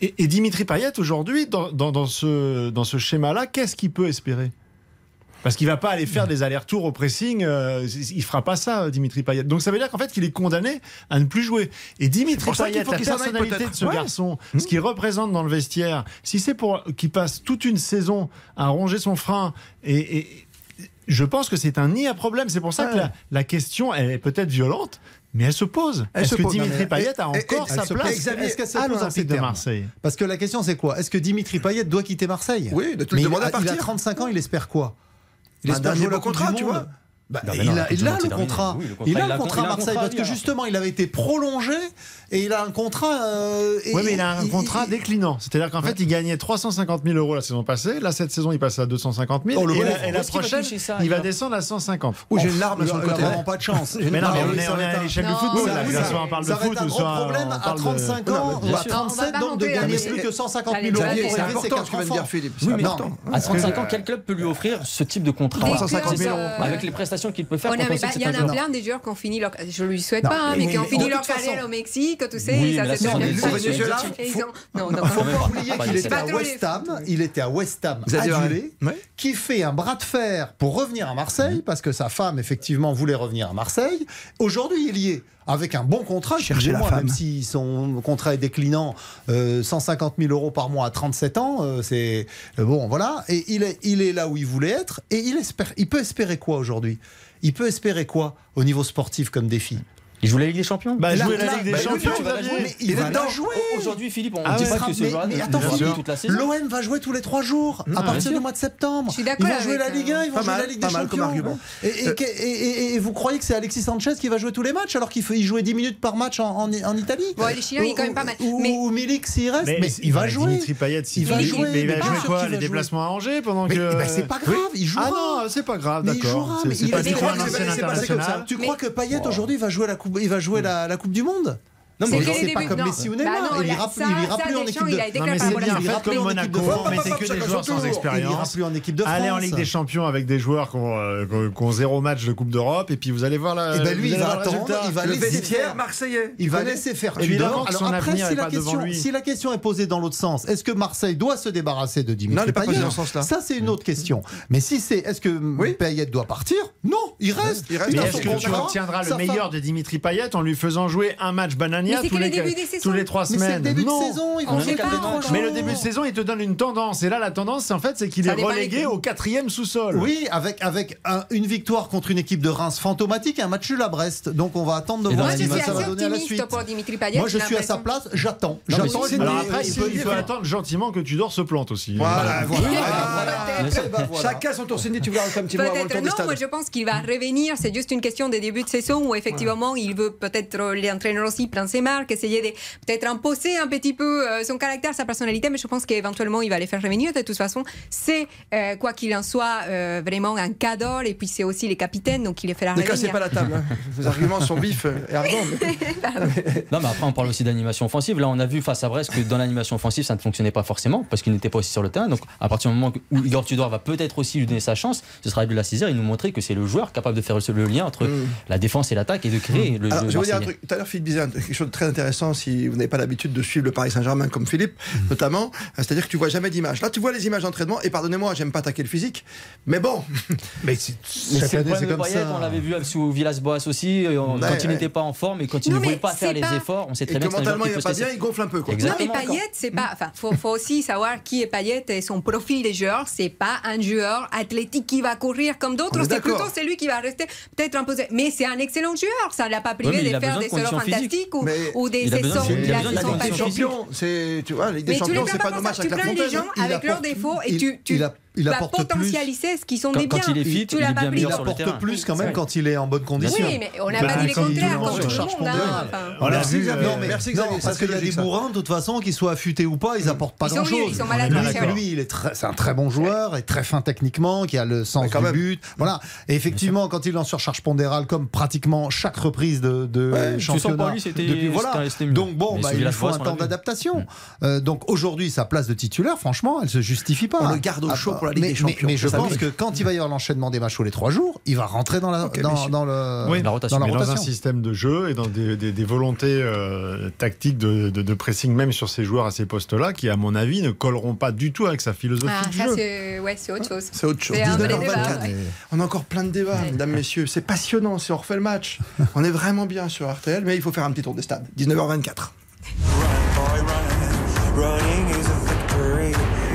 et, et Dimitri Payet, aujourd'hui, dans, dans, dans ce, dans ce schéma-là, qu'est-ce qu'il peut espérer? Parce qu'il va pas aller faire des allers-retours au pressing, euh, il fera pas ça, Dimitri Payet. Donc ça veut dire qu'en fait, qu'il est condamné à ne plus jouer. Et Dimitri Payet, la personnalité de ce Ouais. garçon, ce qu'il représente dans le vestiaire, si c'est pour qu'il passe toute une saison à ronger son frein et, et- je pense que c'est un nid à problème. C'est pour ça que la, la question, elle est peut-être violente, mais elle se pose. Est-ce que pose. Dimitri Payet a encore elle sa place est-ce qu'elle se à pose en l'Olympique ces de Marseille? Parce que la question c'est quoi? Est-ce que Dimitri Payet doit quitter Marseille? Oui, de tout Mais le il, à il a partir. 35 ans, il espère quoi? Il espère jouer Coupe contrat, tu vois. Bah, Non, il, non, a, il le contrat. Oui, le contrat, il a il le a contrat contrat, Marseille parce que justement il avait été prolongé et il a un contrat. euh, Oui, mais il a un contrat il- déclinant. C'est-à-dire qu'en fait, il gagnait 350 000 euros la saison passée. Là, cette saison, il passe à 250 000. Oh, le et, la, et prochaine, ça, il va descendre à 150. Ouh, j'ai une larme sur le côté. vraiment pas de chance. Mais non, mais on est, on à l'échelle du football. soit on parle de foot être un ou gros soit problème à parle de- 35 Non, ans ou à sûr. 37 On va donc de gagner plus que 150 000 Allez, euros C'est important ce que vient de dire Philippe. À 35 ans, quel club peut lui offrir ce type de contrat Des 350 000 clubs, euros. avec les prestations qu'il peut faire que c'est Il y en un a plein des joueurs qui ont fini leur. Je lui souhaite Non, pas, hein, mais- mais qui ont fini leur carrière au Mexique, tu sais. Oui, ça mais là, se ce fait sont bien. des Et Venezuela. ils ont- Non, non, Faut pas oublier qu'il était à West Ham, il était à West Ham adulé, qui fait un bras de fer pour revenir à Marseille parce que sa femme effectivement voulait revenir à Marseille. Aujourd'hui, il y est avec un bon contrat. Cherchez femme. même si son contrat est déclinant, euh, 150 000 euros par mois à 37 ans, euh, c'est euh, bon, voilà. Et il est, il est là où il voulait être. Et il espère, il peut espérer quoi aujourd'hui? Il peut espérer quoi au niveau sportif comme défi? Il joue la Ligue des Champions bah, Jouer la Ligue des bah, Champions, il va jouer Aujourd'hui, Philippe, on ne dit pas que ce joueur toute la saison. L'OM va jouer tous les 3 jours à ah, partir du mois de septembre. Je suis euh, Ils vont jouer la Ligue 1, ils vont jouer la Ligue des Champions. Euh. Et vous croyez que c'est Alexis Sanchez qui va jouer tous les matchs alors qu'il jouait 10 minutes par match en Italie? Les Chiliens, il est quand même pas mal. Ou Milik, s'il reste, mais il va jouer. Dimitri va jouer. Mais il va jouer quoi Les déplacements à Angers pendant que. C'est pas grave, il jouera. Ah non, c'est pas grave, d'accord. C'est pas du tout. Tu crois que Payet aujourd'hui va jouer la Coupe il va jouer hmm. la Coupe du Monde? Non, mais c'est pas bah comme Messi ou Neymar. Il ira plus en équipe de France. Il comme Monaco, mettez que des joueurs sans expérience. plus en équipe de France. Allez en Ligue des Champions avec des joueurs qui ont euh, zéro match de Coupe d'Europe et puis vous allez voir la. Et ben lui, il va attendre. Il va laisser marseillais. Il va laisser faire Tudor. Après, si la question est posée dans l'autre sens, est-ce que Marseille doit se débarrasser de Dimitri Payet Ça, c'est une autre question. Mais si c'est, est-ce que Payet doit partir? Non, il reste. Mais Est-ce que tu obtiendras le meilleur de Dimitri Payet en lui faisant jouer un match bananier? Mania tous, les, trois semaines. Mais le début de saison, Mais le début de saison, il te donne une tendance. Et là, la tendance, en fait, c'est qu'il est relégué au quatrième sous-sol. Oui, avec, avec une victoire contre une équipe de Reims fantomatique et un match nul à Brest. Donc on va attendre de voir ce que ça va donner Payet, Moi, je suis à sa place, j'attends. J'attends. après, il peut, attendre gentiment que Tudor se plante aussi. Voilà, voilà. Chacun son tour. Cindy, tu voulais rajouter un petit Non, moi, je pense qu'il va revenir. C'est juste une question des débuts de saison où effectivement, il veut peut-être l'entraîneur aussi penser ses marques, essayer de peut-être imposer un petit peu euh, son caractère, sa personnalité, mais je pense qu'éventuellement, il va les faire revenir. De toute façon, c'est, euh, quoi qu'il en soit, euh, vraiment un cadre, et puis c'est aussi les capitaines, donc il les fait la Ne cassez pas la table, hein. vos arguments sont vifs et ardents. Non, mais après, on parle aussi d'animation offensive. Là, on a vu face à Brest que dans l'animation offensive, ça ne fonctionnait pas forcément, parce qu'il n'était pas aussi sur le terrain. Donc, à partir du moment où Igor Tudor va peut-être aussi lui donner sa chance, ce sera de la saisir et nous montrer que c'est le joueur capable de faire le lien entre mm. la défense et l'attaque et de créer le Alors, jeu. Je veux dire un truc, tout à l'heure, Philippe Bizan, de très intéressant si vous n'avez pas l'habitude de suivre le Paris Saint-Germain comme Philippe, notamment. Euh, c'est-à-dire que tu vois jamais d'image. Là, tu vois les images d'entraînement, et pardonnez-moi, j'aime pas attaquer le physique, mais bon. Mais c'est comme ça. On l'avait vu sous Villas-Boas aussi, euh, quand il n'était pas en forme et quand il ne voulait pas faire les efforts, on sait très bien que mentalement il va pas bien, il gonfle un peu. Quoi. Exactement, non, mais Payet, c'est pas. Enfin, faut, faut aussi savoir qui est Payet et son profil des joueurs. C'est pas un joueur athlétique qui va courir comme d'autres. C'est plutôt celui qui va rester peut-être imposé. Mais c'est un excellent joueur. Ça ne l'a pas privé de faire des solo fantastiques ou des sessions. Il a besoin de champion. Tu vois, les champions, c'est pas nos matchs avec la Fontaine. Tu plains les gens avec leurs défauts et tu il bah, apporte potentialiser plus. qui sont quand, des biens. Quand il est fit, il, plus quand même quand il est en bonne condition. Oui, mais on n'a bah, pas dit les contraires quand tout le monde. Hein, enfin. voilà. Merci Xavier. Non, mais, parce qu'il y a des bourrins, de toute façon, qu'ils soient affûtés ou pas, ils apportent pas grand-chose. Ils sont malades. Lui, lui c'est un très bon joueur et très fin techniquement, qui a le sens du but. Voilà. Et effectivement, quand il est en surcharge pondérale, comme pratiquement chaque reprise de championnat depuis voilà. Donc bon, bah, il faut un temps d'adaptation. Euh, donc aujourd'hui, sa place de titulaire, franchement, elle se justifie pas. On le garde au ah, chaud mais, je pense que quand il va y avoir l'enchaînement des matchs tous les trois jours, il va rentrer dans la, dans, le, rotation. Dans, un système de jeu et dans des, des, volontés euh, tactiques de, de, pressing, même sur ces joueurs à ces postes-là, qui, à mon avis, ne colleront pas du tout avec sa philosophie. Ah, ça, c'est autre chose. C'est autre chose. On a encore plein de débats, mesdames, messieurs. C'est passionnant si on refait le match. on est vraiment bien sur RTL, mais il faut faire un petit tour des stades. 19h24. Running is a victory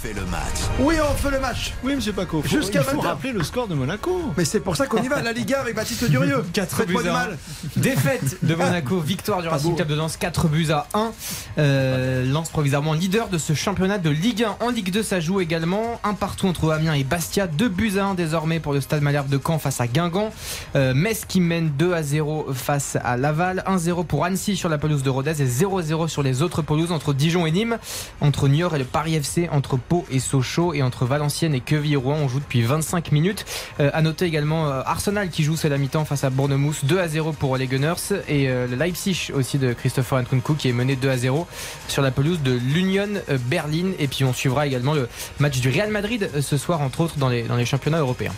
fait le match. Oui, on fait le match. Oui, monsieur Paco. Jusqu'à 20 rappeler le score de Monaco. Mais c'est pour ça qu'on y va, la Liga avec Baptiste Durieux. 4 buts à 1. Défaite de ah. Monaco, victoire du Racing Club de Danse, 4 buts à 1. Euh, lance provisoirement leader de ce championnat de Ligue 1. En Ligue 2, ça joue également. Un partout entre Amiens et Bastia. 2 buts à 1 désormais pour le Stade Malherbe de Caen face à Guingamp. Euh, Metz qui mène 2 à 0 face à Laval. 1-0 pour Annecy sur la pelouse de Rodez et 0-0 sur les autres pelouses entre Dijon et Nîmes, entre Niort et le Paris FC, entre et Sochaux. Et entre Valenciennes et Queville-Rouen, on joue depuis 25 minutes. Euh, à noter également euh, Arsenal qui joue, c'est la mi-temps face à Bournemouth, 2 à 0 pour les Gunners. Et euh, Leipzig aussi de Christopher Nkunku qui est mené 2 à 0 sur la pelouse de l'Union euh, Berlin. Et puis on suivra également le match du Real Madrid euh, ce soir, entre autres, dans les, dans les championnats européens.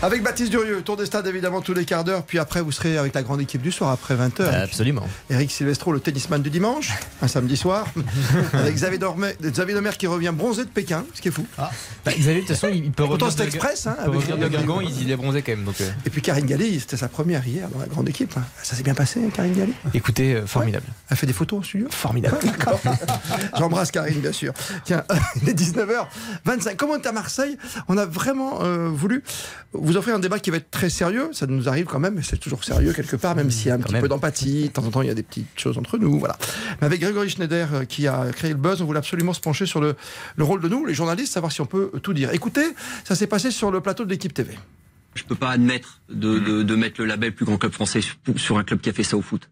Avec Baptiste Durieux, tour des stades évidemment tous les quarts d'heure. Puis après, vous serez avec la grande équipe du soir après 20h. Absolument. Eric Silvestro, le tennisman du dimanche, un samedi soir. avec Xavier Domer, Xavier Domer qui revient bronzé de Pékin, ce qui est fou. Ah. Bah, Xavier, de toute façon, il peut revenir. C'est express. Hein, avec il, de Guingamp, il, il est bronzé quand même. Donc. Euh. Et puis Karine Galli, c'était sa première hier dans la grande équipe. Hein. Ça s'est bien passé, Karine Galli? Écoutez, euh, formidable. Ouais. Elle fait des photos en studio? Formidable. Ouais, J'embrasse Karine, bien sûr. Tiens, il est 19h25. Comment à Marseille? On a vraiment euh, voulu vous offrez un débat qui va être très sérieux. Ça nous arrive quand même, mais c'est toujours sérieux quelque part, même s'il y a un petit même. peu d'empathie. De temps en temps, il y a des petites choses entre nous. Voilà. Mais avec Grégory Schneider euh, qui a créé le buzz, on voulait absolument se pencher sur le, le rôle de nous, les journalistes, savoir si on peut tout dire. Écoutez, ça s'est passé sur le plateau de l'équipe TV. Je peux pas admettre de, de, de mettre le label plus grand club français sur, sur un club qui a fait ça au foot.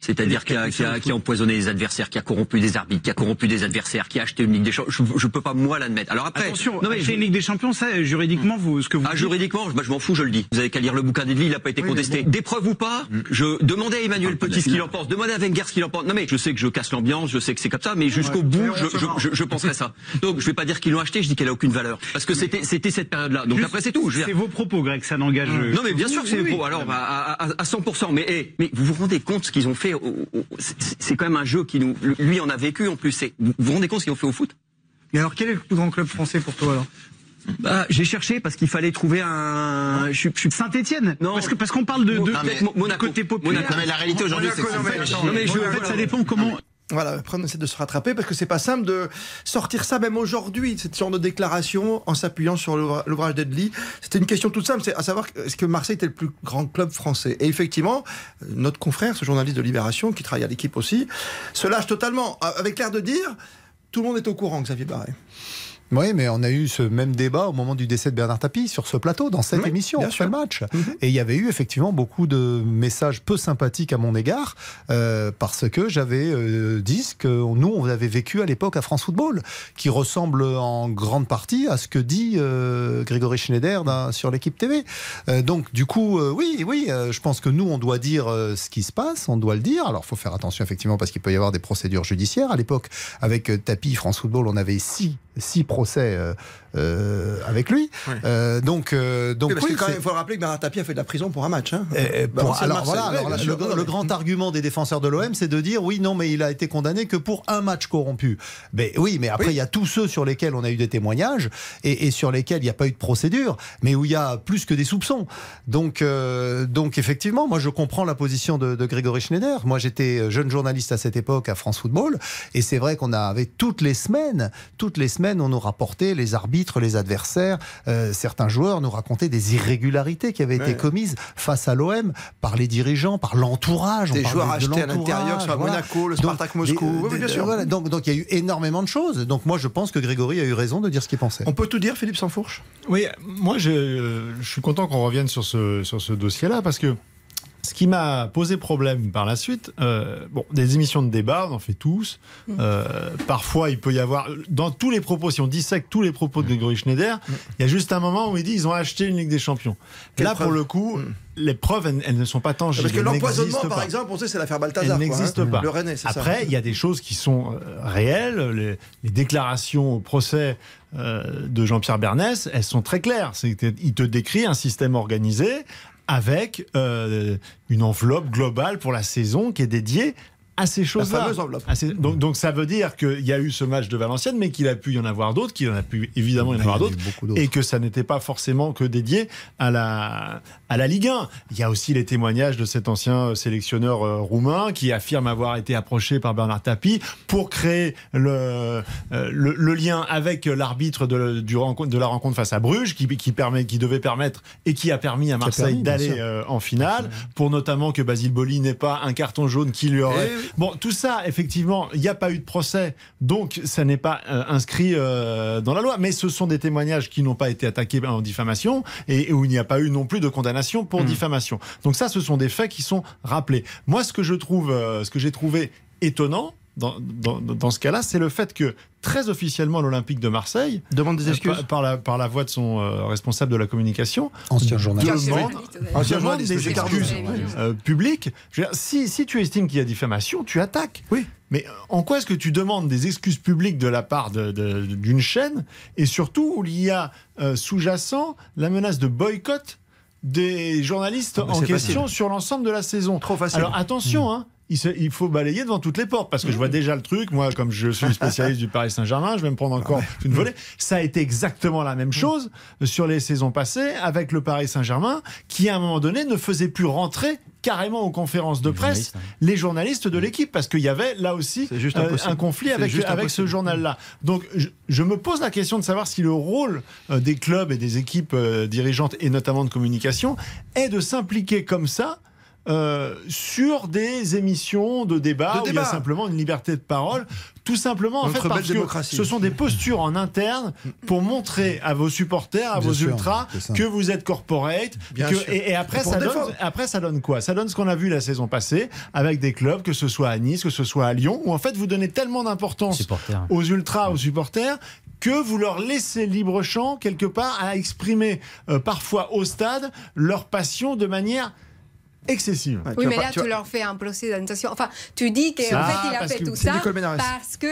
C'est-à-dire qui a, qui, a, qui a empoisonné les adversaires, qui a corrompu des arbitres, qui a corrompu des adversaires, qui a acheté une Ligue des Champions. Je, je peux pas moi l'admettre. Alors après, Attention, non mais je- une Ligue des Champions, ça, juridiquement, vous, ce que vous. ah, juridiquement, bah, je m'en fous, je le dis. Vous avez qu'à lire le bouquin d'Edli, il n'a pas été contesté. Des preuves ou pas Je demandais à Emmanuel Petit ce qu'il en pense, demandez à Wenger ce qu'il en pense. Non mais je sais que je casse l'ambiance, je sais que c'est comme ça, mais jusqu'au bout, je, je, je, penserais ça. Donc je vais pas dire qu'ils l'ont acheté, je dis qu'elle a aucune valeur, parce que c'était c'était cette période-là. Donc Juste- après c'est tout. C'est vos propos, Greg, ça n'engage. Non mais bien sûr que c'est beau. oui. Alors à 100%. Mais eh, mais vous vous rendez compte ce qu'ils ont fait C'est quand même un jeu qui nous. Lui en a vécu en plus. C'est- Vous vous rendez compte ce qu'ils ont fait au foot Mais alors, quel est le plus grand club français pour toi, alors bah, J'ai cherché parce qu'il fallait trouver un. Je suis, je suis Saint-Etienne Non. Parce que parce qu'on parle de, de, Non, mais côté populaire. Monaco. Non, mais la réalité aujourd'hui, c'est que Non, mais je- en fait, ça dépend comment. Voilà, après on essaie de se rattraper parce que c'est pas simple de sortir ça même aujourd'hui, cette genre de déclaration en s'appuyant sur l'ouvra- l'ouvrage d'Edli. C'était une question toute simple, c'est à savoir est-ce que Marseille était le plus grand club français? Et effectivement, euh, notre confrère, ce journaliste de Libération qui travaille à l'équipe aussi, se lâche totalement avec l'air de dire tout le monde est au courant, Xavier Barré. Oui, mais on a eu ce même débat au moment du décès de Bernard Tapie sur ce plateau, dans cette Oui, émission, sûr. le match. Mhm. Et il y avait eu effectivement beaucoup de messages peu sympathiques à mon égard, euh, parce que j'avais euh, dit ce que nous, on avait vécu à l'époque à France Football, qui ressemble en grande partie à ce que dit euh, Grégory Schneider sur l'équipe TV. Donc, du coup, oui, oui, je pense que nous, on doit dire ce qui se passe, on doit le dire. Alors, il faut faire attention, effectivement, parce qu'il peut y avoir des procédures judiciaires. À l'époque, avec euh, Tapi, France Football, on avait six, six procès euh, avec lui. Ouais. Euh, donc, euh, donc Oui, parce oui, que quand c'est- même, il faut le rappeler que Bernard Tapie a fait de la prison pour un match. Hein. Bah, pour- ancien alors voilà, alors, le, grand argument des défenseurs de l'OM, c'est de dire oui, non, mais il a été condamné que pour un match corrompu. Mais oui, mais après, Oui. il y a tous ceux sur lesquels on a eu des témoignages et, et sur lesquels il n'y a pas eu de procédure, mais où il y a plus que des soupçons. Donc, euh, donc effectivement, moi, je comprends la position de, de Grégory Schneider. Moi, j'étais jeune journaliste à cette époque à France Football, et c'est vrai qu'on avait toutes les semaines, toutes les semaines, on nous rapportait les arbitres, les adversaires, euh, certains joueurs nous racontaient des irrégularités qui avaient été commises face à l'OM par les dirigeants, par l'entourage. Des joueurs de achetés à l'intérieur, l'entourage, soit à voilà. Monaco, le Donc, Spartak Moscou. des- Oui, oui, bien sûr. voilà, donc, donc il y a eu énormément de choses. Donc moi, je pense que Grégory a eu raison de dire ce qu'il pensait. On peut tout dire, Philippe Sansfourche? Oui, moi je, euh, je suis content qu'on revienne sur ce, sur ce dossier-là parce que ce qui m'a posé problème par la suite, euh, bon, des émissions de débat, on en fait tous. Euh, parfois, il peut y avoir, dans tous les propos, si on dissèque tous les propos de Grégory Schneider, il y a juste un moment où il dit ils ont acheté une Ligue des Champions. Quelle Là, preuve pour le coup, les preuves, elles, elles ne sont pas tangibles. Parce que l'empoisonnement, par exemple, on sait, c'est l'affaire Balthazar. Elle quoi, n'existe hein. pas. Le Rennais, c'est ça. Après, il y a des choses qui sont euh, réelles. Les, les déclarations au procès euh, de Jean-Pierre Bernès, elles sont très claires. Il te décrit un système organisé avec euh, une enveloppe globale pour la saison qui est dédiée à ces choses-là. fameuse enveloppe. À ces- donc, donc ça veut dire qu'il y a eu ce match de Valenciennes, mais qu'il a pu y en avoir d'autres, qu'il en a pu évidemment y en avoir d'autres, et que ça n'était pas forcément que dédié à la, à la Ligue 1. Il y a aussi les témoignages de cet ancien sélectionneur euh, roumain qui affirme avoir été approché par Bernard Tapie pour créer le, euh, le, le lien avec l'arbitre de, du de la rencontre face à Bruges, qui, qui, permet, qui devait permettre et qui a permis à Marseille d'aller euh, en finale, pour notamment que Basile Boli n'ait pas un carton jaune qui lui aurait... Eh. Bon, tout ça, effectivement, il n'y a pas eu de procès, donc ça n'est pas euh, inscrit euh, dans la loi. Mais ce sont des témoignages qui n'ont pas été attaqués en diffamation et, et où il n'y a pas eu non plus de condamnation pour diffamation. Donc ça, ce sont des faits qui sont rappelés. Moi, ce que je trouve, euh, ce que j'ai trouvé étonnant dans, dans, dans ce cas-là, c'est le fait que très officiellement l'Olympique de Marseille Demande des euh, excuses. par, par la, par la voix de son euh, responsable de la communication, Ancien journaliste. demande, Ancien demande journaliste, des excuses euh, publiques. Si, si tu estimes qu'il y a diffamation, tu attaques. Oui. Mais euh, en quoi est-ce que tu demandes des excuses publiques de la part d'une chaîne? Et surtout où il y a euh, sous-jacent la menace de boycott des journalistes Ah en question facile. sur l'ensemble de la saison Trop facile. Alors attention, hein, il, se- il faut balayer devant toutes les portes parce que je vois déjà le truc. Moi, comme je suis spécialiste du Paris Saint-Germain, je vais me prendre encore une volée. Ça a été exactement la même chose sur les saisons passées avec le Paris Saint-Germain qui, à un moment donné, ne faisait plus rentrer carrément aux conférences de presse les journalistes de l'équipe parce qu'il y avait là aussi juste euh, un conflit avec, juste avec ce journal-là. Donc je, je me pose la question de savoir si le rôle euh, des clubs et des équipes euh, dirigeantes et notamment de communication est de s'impliquer comme ça. Euh, sur des émissions de débat De où il y a simplement une liberté de parole, tout simplement en fait belle parce que démocratie. ce sont des postures en interne pour montrer à vos supporters, à Bien vos sûr, ultras que vous êtes corporate, Bien que- sûr. et, et après Et ça donne, défendre. après ça donne quoi? Ça donne ce qu'on a vu la saison passée avec des clubs, que ce soit à Nice, que ce soit à Lyon, où en fait vous donnez tellement d'importance aux ultras, aux supporters, que vous leur laissez libre champ quelque part à exprimer euh, parfois au stade leur passion de manière excessive. Ouais, Oui, mais là, tu leur fais un procès d'intention. Enfin, tu dis qu'en Ah, fait, il a fait que tout ça parce que,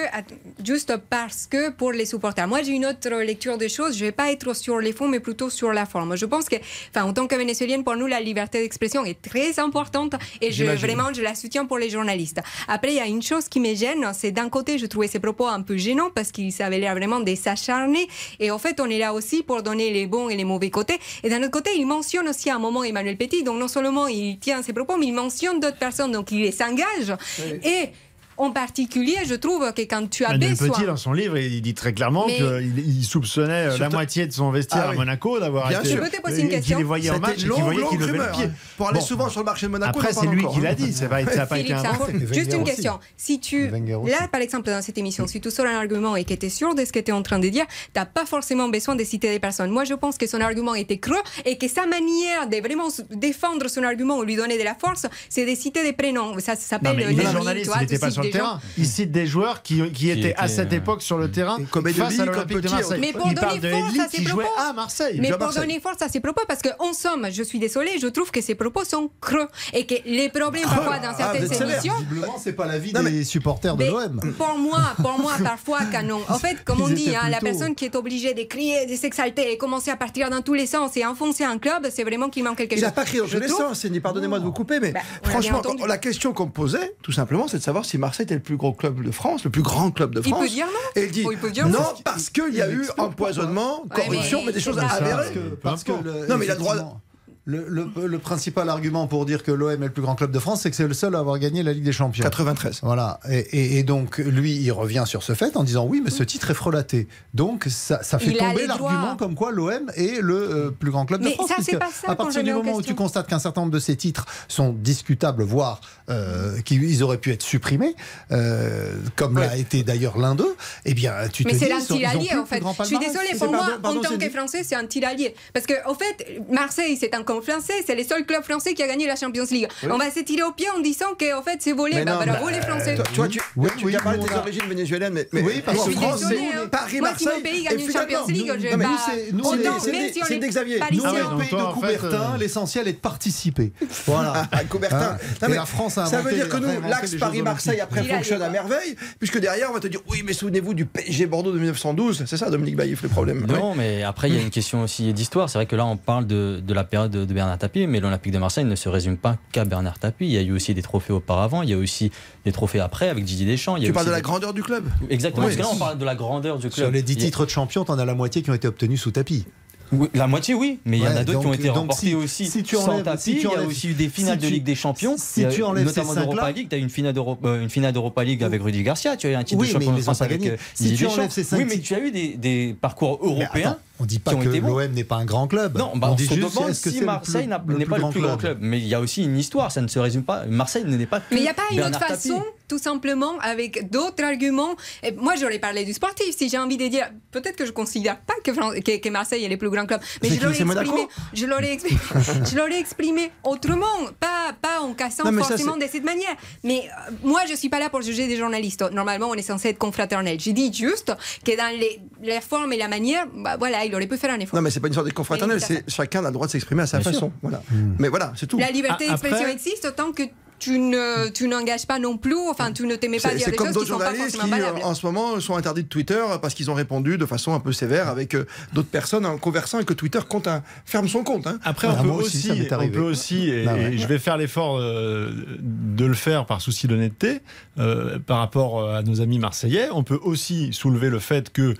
juste parce que pour les supporters. Moi, j'ai une autre lecture des choses. Je vais pas être sur les fonds, mais plutôt sur la forme. Je pense que, enfin, en tant que vénézuélienne, pour nous, la liberté d'expression est très importante et je, vraiment, je la soutiens pour les journalistes. Après, il y a une chose qui me gêne, c'est d'un côté, je trouvais ces propos un peu gênants parce qu'ils avaient l'air vraiment de s'acharner. Et en fait, on est là aussi pour donner les bons et les mauvais côtés. Et d'un autre côté, il mentionne aussi à un moment Emmanuel Petit. Donc, non seulement il tient ses propos, mais il mentionne d'autres personnes. Donc, il les s'engage. Et en particulier, je trouve que quand tu as Manuel. Petit, dans son livre, il dit très clairement Mais- qu'il il soupçonnait euh, la Surtout- moitié de son vestiaire Ah oui. à Monaco d'avoir Bien été. sûr. Je peux te poser une qu'il question les voyait en match et qu'il voyait qu'il levait le pied. Pour aller Bon. souvent sur le marché de Monaco, Après, c'est lui encore, qui l'a dit, ça n'a pas, été inventé. Juste une question. Si tu, là, par exemple, dans cette émission, si tu sors un argument et que tu es sûr de ce que tu es en train de dire, tu n'as pas forcément besoin de citer des personnes. Moi, je pense que son argument était creux et que sa manière de vraiment défendre son argument ou lui donner de la force, c'est de citer des prénoms. Ça, s'appelle il est journaliste, il n'était pas sur le terrain. Il cite des joueurs qui, qui étaient à cette euh, époque sur le terrain comme face à l'Olympique de Marseille. Mais pour il parle de donner force Edli à ses qui jouait propos. à Marseille. Mais pour donner force à ses propos, parce qu'en somme, je suis désolée, je trouve que ses propos sont creux et que les problèmes parfois dans Ah, certaines émissions. Visiblement, c'est pas l'avis des supporters de l'OM. Pour moi, pour moi, parfois, quand on- En fait, comme on dit, hein, la personne qui est obligée de crier, de s'exalter et commencer à partir dans tous les sens et enfoncer un club, c'est vraiment qu'il manque quelque Il chose. n'a pas crié dans Je tous les sens, pardonnez-moi de vous couper, mais Bah, franchement, la question qu'on me posait, tout simplement, c'est de savoir si Marseille était le plus gros club de France, le plus grand club de Il France. peut dire non. Et il dit il peut dire non, non. parce qu'il y a eu empoisonnement, Ouais, corruption, mais mais des choses avérées. Parce que, parce que le- Non, mais il a le droit Le, le- le principal argument pour dire que l'OM est le plus grand club de France, c'est que c'est le seul à avoir gagné la Ligue des Champions. 93. Voilà. Et, et- et donc, lui, il revient sur ce fait en disant oui, mais ce titre est frelaté. Donc, ça, ça fait Il tomber l'argument comme quoi l'OM est le euh, plus grand club de Mais France. ça, c'est pas ça à partir du moment où tu constates qu'un certain nombre de ces titres sont discutables, voire euh, qu'ils auraient pu être supprimés, euh, comme l'a été d'ailleurs l'un d'eux, eh bien, tu Mais te c'est dis, ils ont l'anti-allié en fait. Je suis désolée, C'est- pour moi, pardon, en tant c'est que. Français, c'est anti-allié. Parce que, en fait, Marseille, c'est un club français, c'est le seul club français qui a gagné la Champions League. On va se tirer au pied en disant que, en fait, c'est volé. Mais Bah, non, bravo mais, les Français. Toi, tu vois, tu, Oui, tu oui, as parlé de tes origines vénézuéliennes, mais, mais Oui, parce en que France, c'est hein. Paris, Moi, si Marseille. mon pays et gagne une Champions League, je vais nous, pas. c'est- nous, Autant, c'est- c'est même des- si on c'est est des Xavier. parisien. Nous, on est Ah le pays toi, de Coubertin, l'essentiel est de participer. Voilà. à Coubertin. Hein, mais la France a ça veut dire que nous, l'axe Paris-Marseille après fonctionne à merveille, puisque derrière on va te dire oui, mais souvenez-vous du PSG Bordeaux de 1912. C'est ça, Dominique Baïf, le problème. Non, mais après, il y a une question aussi d'histoire. C'est vrai que là, on parle de, de la période de, de Bernard Tapie, mais l'Olympique de Marseille ne se résume pas qu'à Bernard Tapie. Il y a eu aussi des trophées auparavant, il y a aussi des trophées après avec Didier Deschamps. Il y a Tu parles de la des- grandeur du club. Exactement, Oui. parce que là, on parle de la grandeur du club. Sur les 10 Il y a- titres de champion, t'en as la moitié qui ont été obtenus sous tapis. Oui, la moitié, oui, mais il y en a d'autres qui ont été remportés si- aussi si tu sans enlèves- tapis. si tu il y a enlèves- aussi eu des finales si de tu- Ligue des Champions. si Il y a tu eu enlèves notamment d'Europa League, tu as eu une finale d'Europa euh, une finale d'Europa League avec Rudy Garcia, tu as eu un titre Oui, de champion de France avec euh, Si Didier tu enlèves Deschamps. ces cinq Oui, mais tu as eu des, des parcours Mais européens. On dit pas que l'OM n'est pas un grand club. Non, bah, on on, dit se juste demande est-ce que si Marseille n'est pas le plus grand club. club. Mais il y a aussi une histoire, ça ne se résume pas. Marseille n'est pas que Mais il n'y a pas une autre Tapie. façon, tout simplement, avec d'autres arguments. Et moi, j'aurais parlé du sportif. Si j'ai envie de dire, peut-être que je considère pas que, Fran- que- que Marseille est le plus grand club, mais je l'aurais exprimé, je l'aurais exprimé, je l'aurais exprimé autrement, pas, pas en cassant Non, ça, forcément de cette manière. Mais euh, moi, je suis pas là pour juger des journalistes. Normalement, on est censé être confraternel. J'ai dit juste que dans les, la forme et la manière, bah, voilà, il aurait pu faire un effort. Non, mais c'est pas une sorte de confraternelle, à c'est chacun a le droit de s'exprimer à sa Bien façon. Voilà. Mais voilà, c'est tout. La liberté A- d'expression après- existe tant que tu ne tu n'engages pas non plus, enfin tu ne t'aimais pas C'est dire c'est des comme choses d'autres qui sont pas journalistes forcément qui, valables. euh, en ce moment, sont interdits de Twitter parce qu'ils ont répondu de façon un peu sévère avec euh, d'autres personnes en conversant et que Twitter compte un- ferme son compte. hein. Après, Ah, on, peut moi aussi, aussi, on peut aussi, et, Ah ouais. et je vais faire l'effort euh, de le faire par souci d'honnêteté, euh, par rapport à nos amis marseillais, on peut aussi soulever le fait que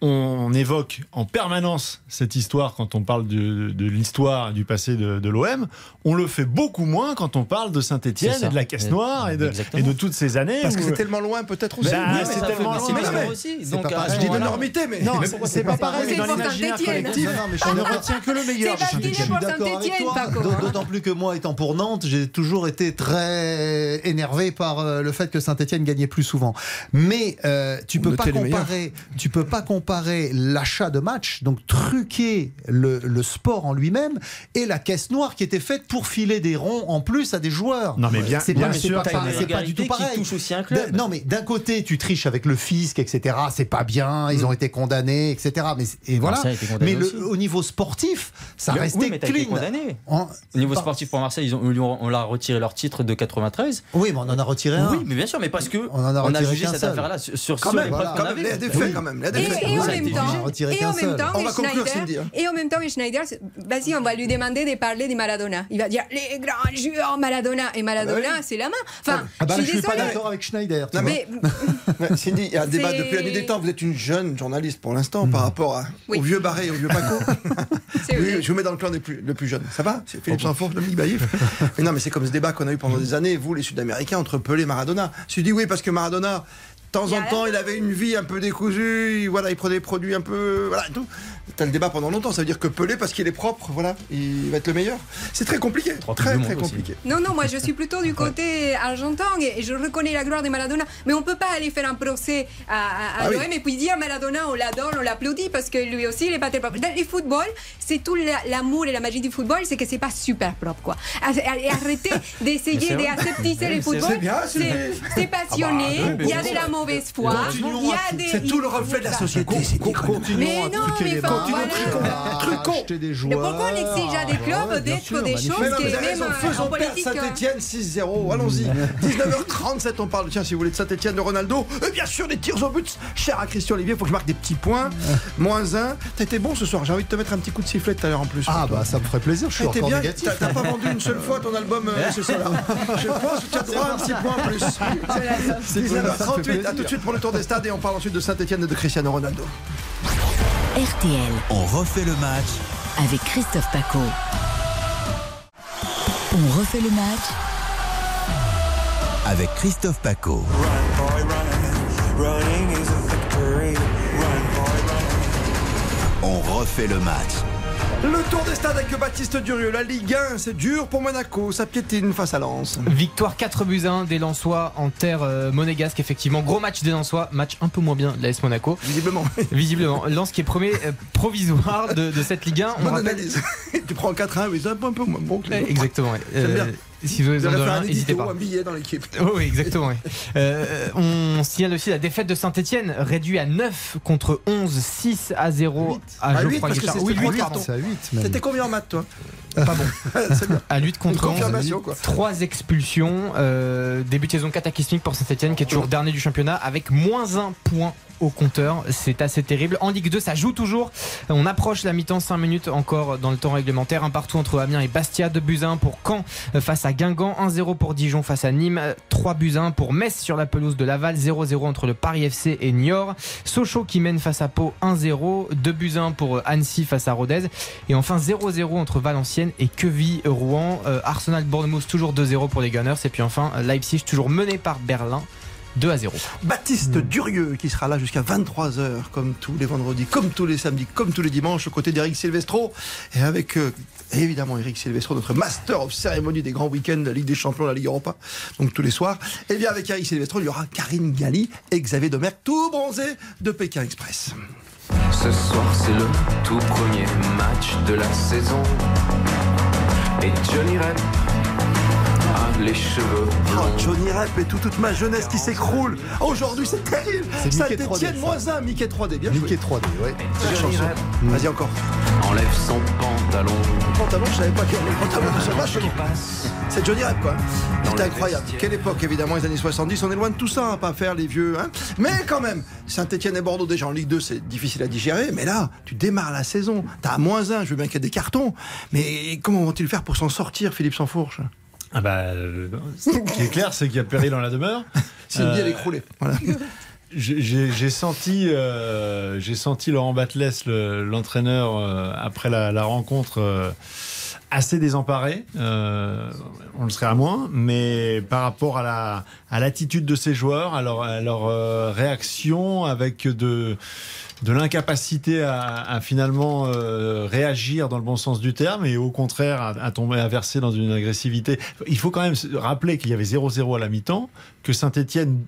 on évoque en permanence cette histoire quand on parle de, de l'histoire du passé de, de l'OM. On le fait beaucoup moins quand on parle de Saint-Etienne et de la Caisse Noire et de, Exactement. et de toutes ces années. Parce que c'est tellement loin, peut-être aussi. Oui, c'est tellement loin. mais- aussi, donc, pas Je dis d'énormité, mais. Non, c'est c'est pas pareil, dans l'imaginaire collectif, je on suis ne retient que le meilleur. Saint-Étienne. pour d'accord avec toi. D'autant plus que moi, étant pour Nantes, j'ai toujours été très énervé par euh, le fait que Saint-Etienne gagnait plus souvent. Mais euh, tu peux pas comparer, tu peux pas comparer l'achat de match, donc truquer le, le sport en lui-même, et la caisse noire qui était faite pour filer des ronds en plus à des joueurs. Non, mais bien- c'est bien pas, c'est sûr, pas, c'est pas du tout pareil. touche aussi un club. D'un- Non, mais d'un côté, tu triches avec le fisc, etc. C'est pas bien, ils ont été condamnés, etc. Mais et voilà. Mais le- au niveau sportif, ça Mais- restait oui, mais t'as été clean. condamné. En- Au niveau Par- sportif pour Marseille, ils ont, on leur a retiré leur titre de 93. Oui, mais on en a retiré un. Oui, mais bien sûr, mais parce que On en a on jugé cette affaire-là sur, sur, Quand sur même, les preuves voilà, qu'on quand même, avait. il y a des faits Oui. quand même. il y a des Et, faits. Et en même temps. Retiré et en même temps, On va conclure, Schneider, hein. et en même temps, Schneider, vas-y, on va lui demander de parler de Maradona. Il va dire les grands joueurs Maradona et Maradona, Ah bah oui. c'est la main. Enfin, Ah bah je je suis pas d'accord avec Schneider. tu Non, vois. Mais Cindy, il y a un débat depuis la nuit des temps. Vous êtes une jeune journaliste pour l'instant par rapport à- Oui. au vieux Barré et au vieux Paco. je vous mets dans le clan des plus, le plus jeune. Ça va? C'est Philippe Sanfour, Dominique Baïf Mais non, mais c'est comme ce débat qu'on a eu pendant des années, vous, les Sud-Américains, entre Pelé et Maradona. Je dit oui, parce que Maradona, temps y a en temps, il avait une vie un peu décousue, il- voilà, il prenait des produits un peu. Voilà, tout. T'as le débat pendant longtemps. Ça veut dire que Pelé, parce qu'il est propre, voilà, il va être le meilleur. C'est très compliqué. Très, très aussi. compliqué. Non, non, moi je suis plutôt du côté argentin et je reconnais la gloire de Maradona. Mais on peut pas aller faire un procès à, à, à Ah oui. l'OM et puis dire Maradona, on l'adore, on l'applaudit parce que lui aussi il est pas très propre. Dans le football, c'est tout la- l'amour et la magie du football, c'est que c'est pas super propre quoi. Et arrêtez d'essayer d'aseptiser le c'est- football. c'est passionné, Ah bah, il y a de la mauvaise foi, Continuons il y à- a des. C'est tout le reflet de la société. même. Mais non, mais enfin, Mais joueurs. pourquoi on exige à des Ah clubs d'être sûr, des choses qui même euh, faisons perdre hein. Saint-Etienne 6-0. Allons-y. 19h37, on parle, tiens, si vous voulez, de Saint-Etienne, de Ronaldo. Et bien sûr, des tirs au but. Cher à Christian Olivier, il faut que je marque des petits points. Moins 1. T'as été bon ce soir. J'ai envie de te mettre un petit coup de sifflet tout à l'heure en plus. Ah bah ça me ferait plaisir, je suis T'es encore bien, négatif. t'as t'as pas vendu une seule fois ton album euh, ce soir. Je pense que tu as droit à un petit point en plus. 19h38, à tout de suite pour le tour des stades et on parle ensuite de Saint-Etienne et de Cristiano Ronaldo. RTL On refait le match. Avec Christophe Paco. On refait le match. Avec Christophe Paco. On refait le match Le tour des stades avec Baptiste Durieux. La Ligue 1, c'est dur pour Monaco. Ça piétine face à Lens. Victoire 4 buts à 1 des Lensois en terre euh, monégasque, effectivement. Gros match des Lensois, match un peu moins bien de l'AS Monaco. Visiblement. Visiblement, Lens qui est premier euh, provisoire de, de cette Ligue 1. On Bonne rappelle- analyse. tu prends 4-1, mais c'est un peu, un peu moins bon. Exactement. ouais. Si vous avez besoin de rien, n'hésitez pas. un billet dans l'équipe. Oh oui, exactement. ouais. Euh, on signale aussi la défaite de Saint-Etienne, réduit à 9 contre 11, 6 à 0 Huit. à Ah, Geoffroy parce que Guichard. c'est Oui, trois 8, cartons. pardon. C'est à 8 même. T'étais combien en maths, toi Pas bon. Bien. À 8 contre Une 11. confirmation, quoi. 3 expulsions. euh, début de saison cataclysmique pour Saint-Etienne qui est toujours dernier du championnat avec moins 1 point au compteur. C'est assez terrible. En Ligue 2, ça joue toujours. On approche la mi-temps, 5 minutes encore dans le temps réglementaire. Un partout entre Amiens et Bastia. 2 buts à 1 pour Caen face à Guingamp. 1-0 pour Dijon face à Nîmes. 3 buts à 1 pour Metz sur la pelouse de Laval. 0-0 entre le Paris FC et Niort. Sochaux qui mène face à Pau 1-0. 2 buts à 1 pour euh, Annecy face à Rodez. Et enfin 0-0 entre Valenciennes et Queville-Rouen. Euh, Arsenal Bournemouth toujours 2-0 pour les Gunners. Et puis enfin Leipzig toujours mené par Berlin. 2 à 0. Baptiste Durieux qui sera là jusqu'à 23h comme tous les vendredis, comme tous les samedis, comme tous les dimanches aux côtés d'Eric Silvestro et avec euh, évidemment Eric Silvestro, notre master of cérémonie des grands week-ends de la Ligue des Champions, de la Ligue Europa, donc tous les soirs. Et bien avec Eric Silvestro, il y aura Karine Galli et Xavier Domergue, tout bronzé de Pékin Express. Ce soir c'est le tout premier match de la saison Et Johnny Rep les cheveux Oh. Johnny Rep et tout, toute ma jeunesse qui s'écroule. Aujourd'hui, c'est terrible. C'est Ça Mickey 3D, détienne ça. moins un, Mickey 3D. Bien Mickey joué. 3D, ouais. Chanson. Vas-y encore. Enlève son pantalon. Pantalon, je savais pas qu'il y avait le pantalon de match. C'est Johnny Rep, quoi. C'était incroyable. Quelle époque, évidemment, les années 70. On est loin de tout ça, hein, pas faire les vieux. Hein. Mais quand même, Saint-Etienne et Bordeaux, déjà en Ligue 2, c'est difficile à digérer. Mais là, tu démarres la saison. T'as à moins un. Je veux bien qu'il y ait des cartons. Mais comment vont-ils faire pour s'en sortir, Philippe Sansfourche? Ah bah, euh, ce qui est clair, c'est qu'il y a péril dans la demeure. C'est une Euh, écroulée. Voilà. J'ai senti, euh, j'ai senti Laurent Batles, le- l'entraîneur, euh, après la, la rencontre, euh, assez désemparé. On le serait à moins, mais par rapport à la à l'attitude de ses joueurs, à leur, à leur, réaction, avec de de l'incapacité à, à finalement euh, réagir dans le bon sens du terme et au contraire à, à tomber à verser dans une agressivité. Il faut quand même rappeler qu'il y avait 0-0 à la mi-temps, que Saint-Etienne,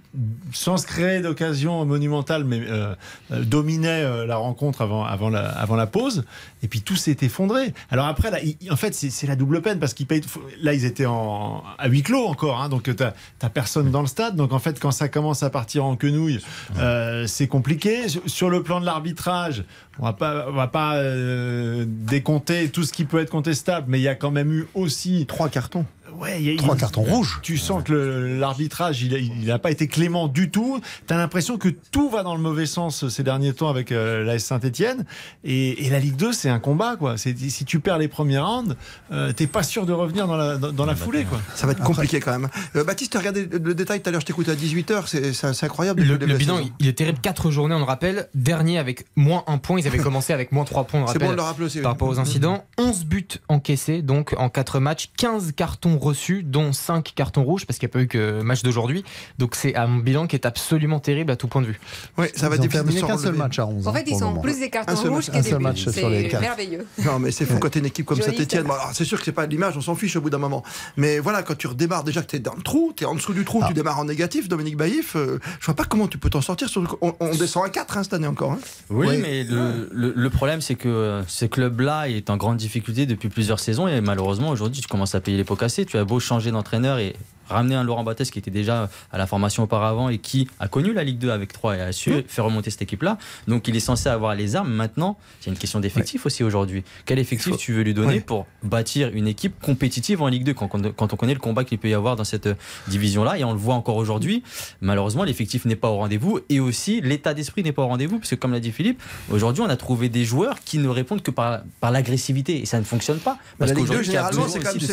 sans se créer d'occasion monumentale, mais euh, euh, dominait la rencontre avant, avant, la, avant la pause, et puis tout s'est effondré. Alors après, là, il- en fait, c'est la double peine parce qu'ils payent. Là, ils étaient en, à huis clos encore, hein, donc tu n'as personne dans le stade. Donc en fait, quand ça commence à partir en quenouille, euh, c'est compliqué. Sur, sur le plan de l'arbitrage, on va pas, on va pas euh, décompter tout ce qui peut être contestable, mais il y a quand même eu aussi trois cartons. Ouais, il y a- Trois il- cartons rouges. Tu sens que l'arbitrage, il n'a pas été clément du tout. Tu as l'impression que tout va dans le mauvais sens ces derniers temps avec euh, la Saint-Etienne. Et, et la Ligue 2, c'est un combat. Quoi. Si tu perds les premiers rounds, euh, t'es pas sûr de revenir dans la, dans, dans la foulée. Quoi. Ça va être compliqué quand même. Euh, Baptiste, regardez le, détail tout à l'heure, je t'écoutais à 18h, c'est incroyable. Le, bilan, il est terrible. 4 journées, on le rappelle. Dernier avec moins 1 point. Ils avaient commencé avec moins 3 points, on le C'est bon de le rappeler aussi, oui. Par rapport aux incidents. 11 buts encaissés, donc en 4 matchs. 15 cartons reçus, dont 5 cartons rouges, parce qu'il n'y a pas eu que match d'aujourd'hui. Donc c'est un bilan qui est absolument terrible à tout point de vue. Oui, ça va ont s'en qu'un seul match à 11. En hein, fait, ils moment. plus des Un cartons seul rouges match- que un des seul match sur les C'est quatre. merveilleux. Non, mais c'est fou quand t'es une équipe comme Saint-Etienne. c'est sûr que c'est pas l'image, on s'en fiche au bout d'un moment. Mais voilà, quand tu redémarres déjà que t'es dans le trou, t'es en dessous du trou, tu démarres en négatif, Dominique Baïf, euh, je vois pas comment tu peux t'en sortir. On, on descend à 4 hein, cette année encore. hein. Oui, Ouais. mais le, le- le problème, c'est que euh, ce club-là est en grande difficulté depuis plusieurs saisons et malheureusement, aujourd'hui, tu commences à payer les pots cassés. Tu as beau changer d'entraîneur et ramener un Laurent Battès qui était déjà à la formation auparavant et qui a connu la Ligue 2 avec 3 et a su faire remonter cette équipe-là. Donc, il est censé avoir les armes. Maintenant, il y a une question d'effectif aussi aujourd'hui. Quel effectif tu veux lui donner Ouais. pour bâtir une équipe compétitive en Ligue 2 quand, quand on connaît le combat qu'il peut y avoir dans cette euh, division-là et on le voit encore aujourd'hui. Malheureusement, l'effectif n'est pas au rendez-vous et aussi l'état d'esprit n'est pas au rendez-vous parce que, comme l'a dit Philippe, aujourd'hui, on a trouvé des joueurs qui ne répondent que par, par l'agressivité et ça ne fonctionne pas. Mais Parce la Ligue 2, qu'aujourd'hui, généralement, c'est quand même c'est-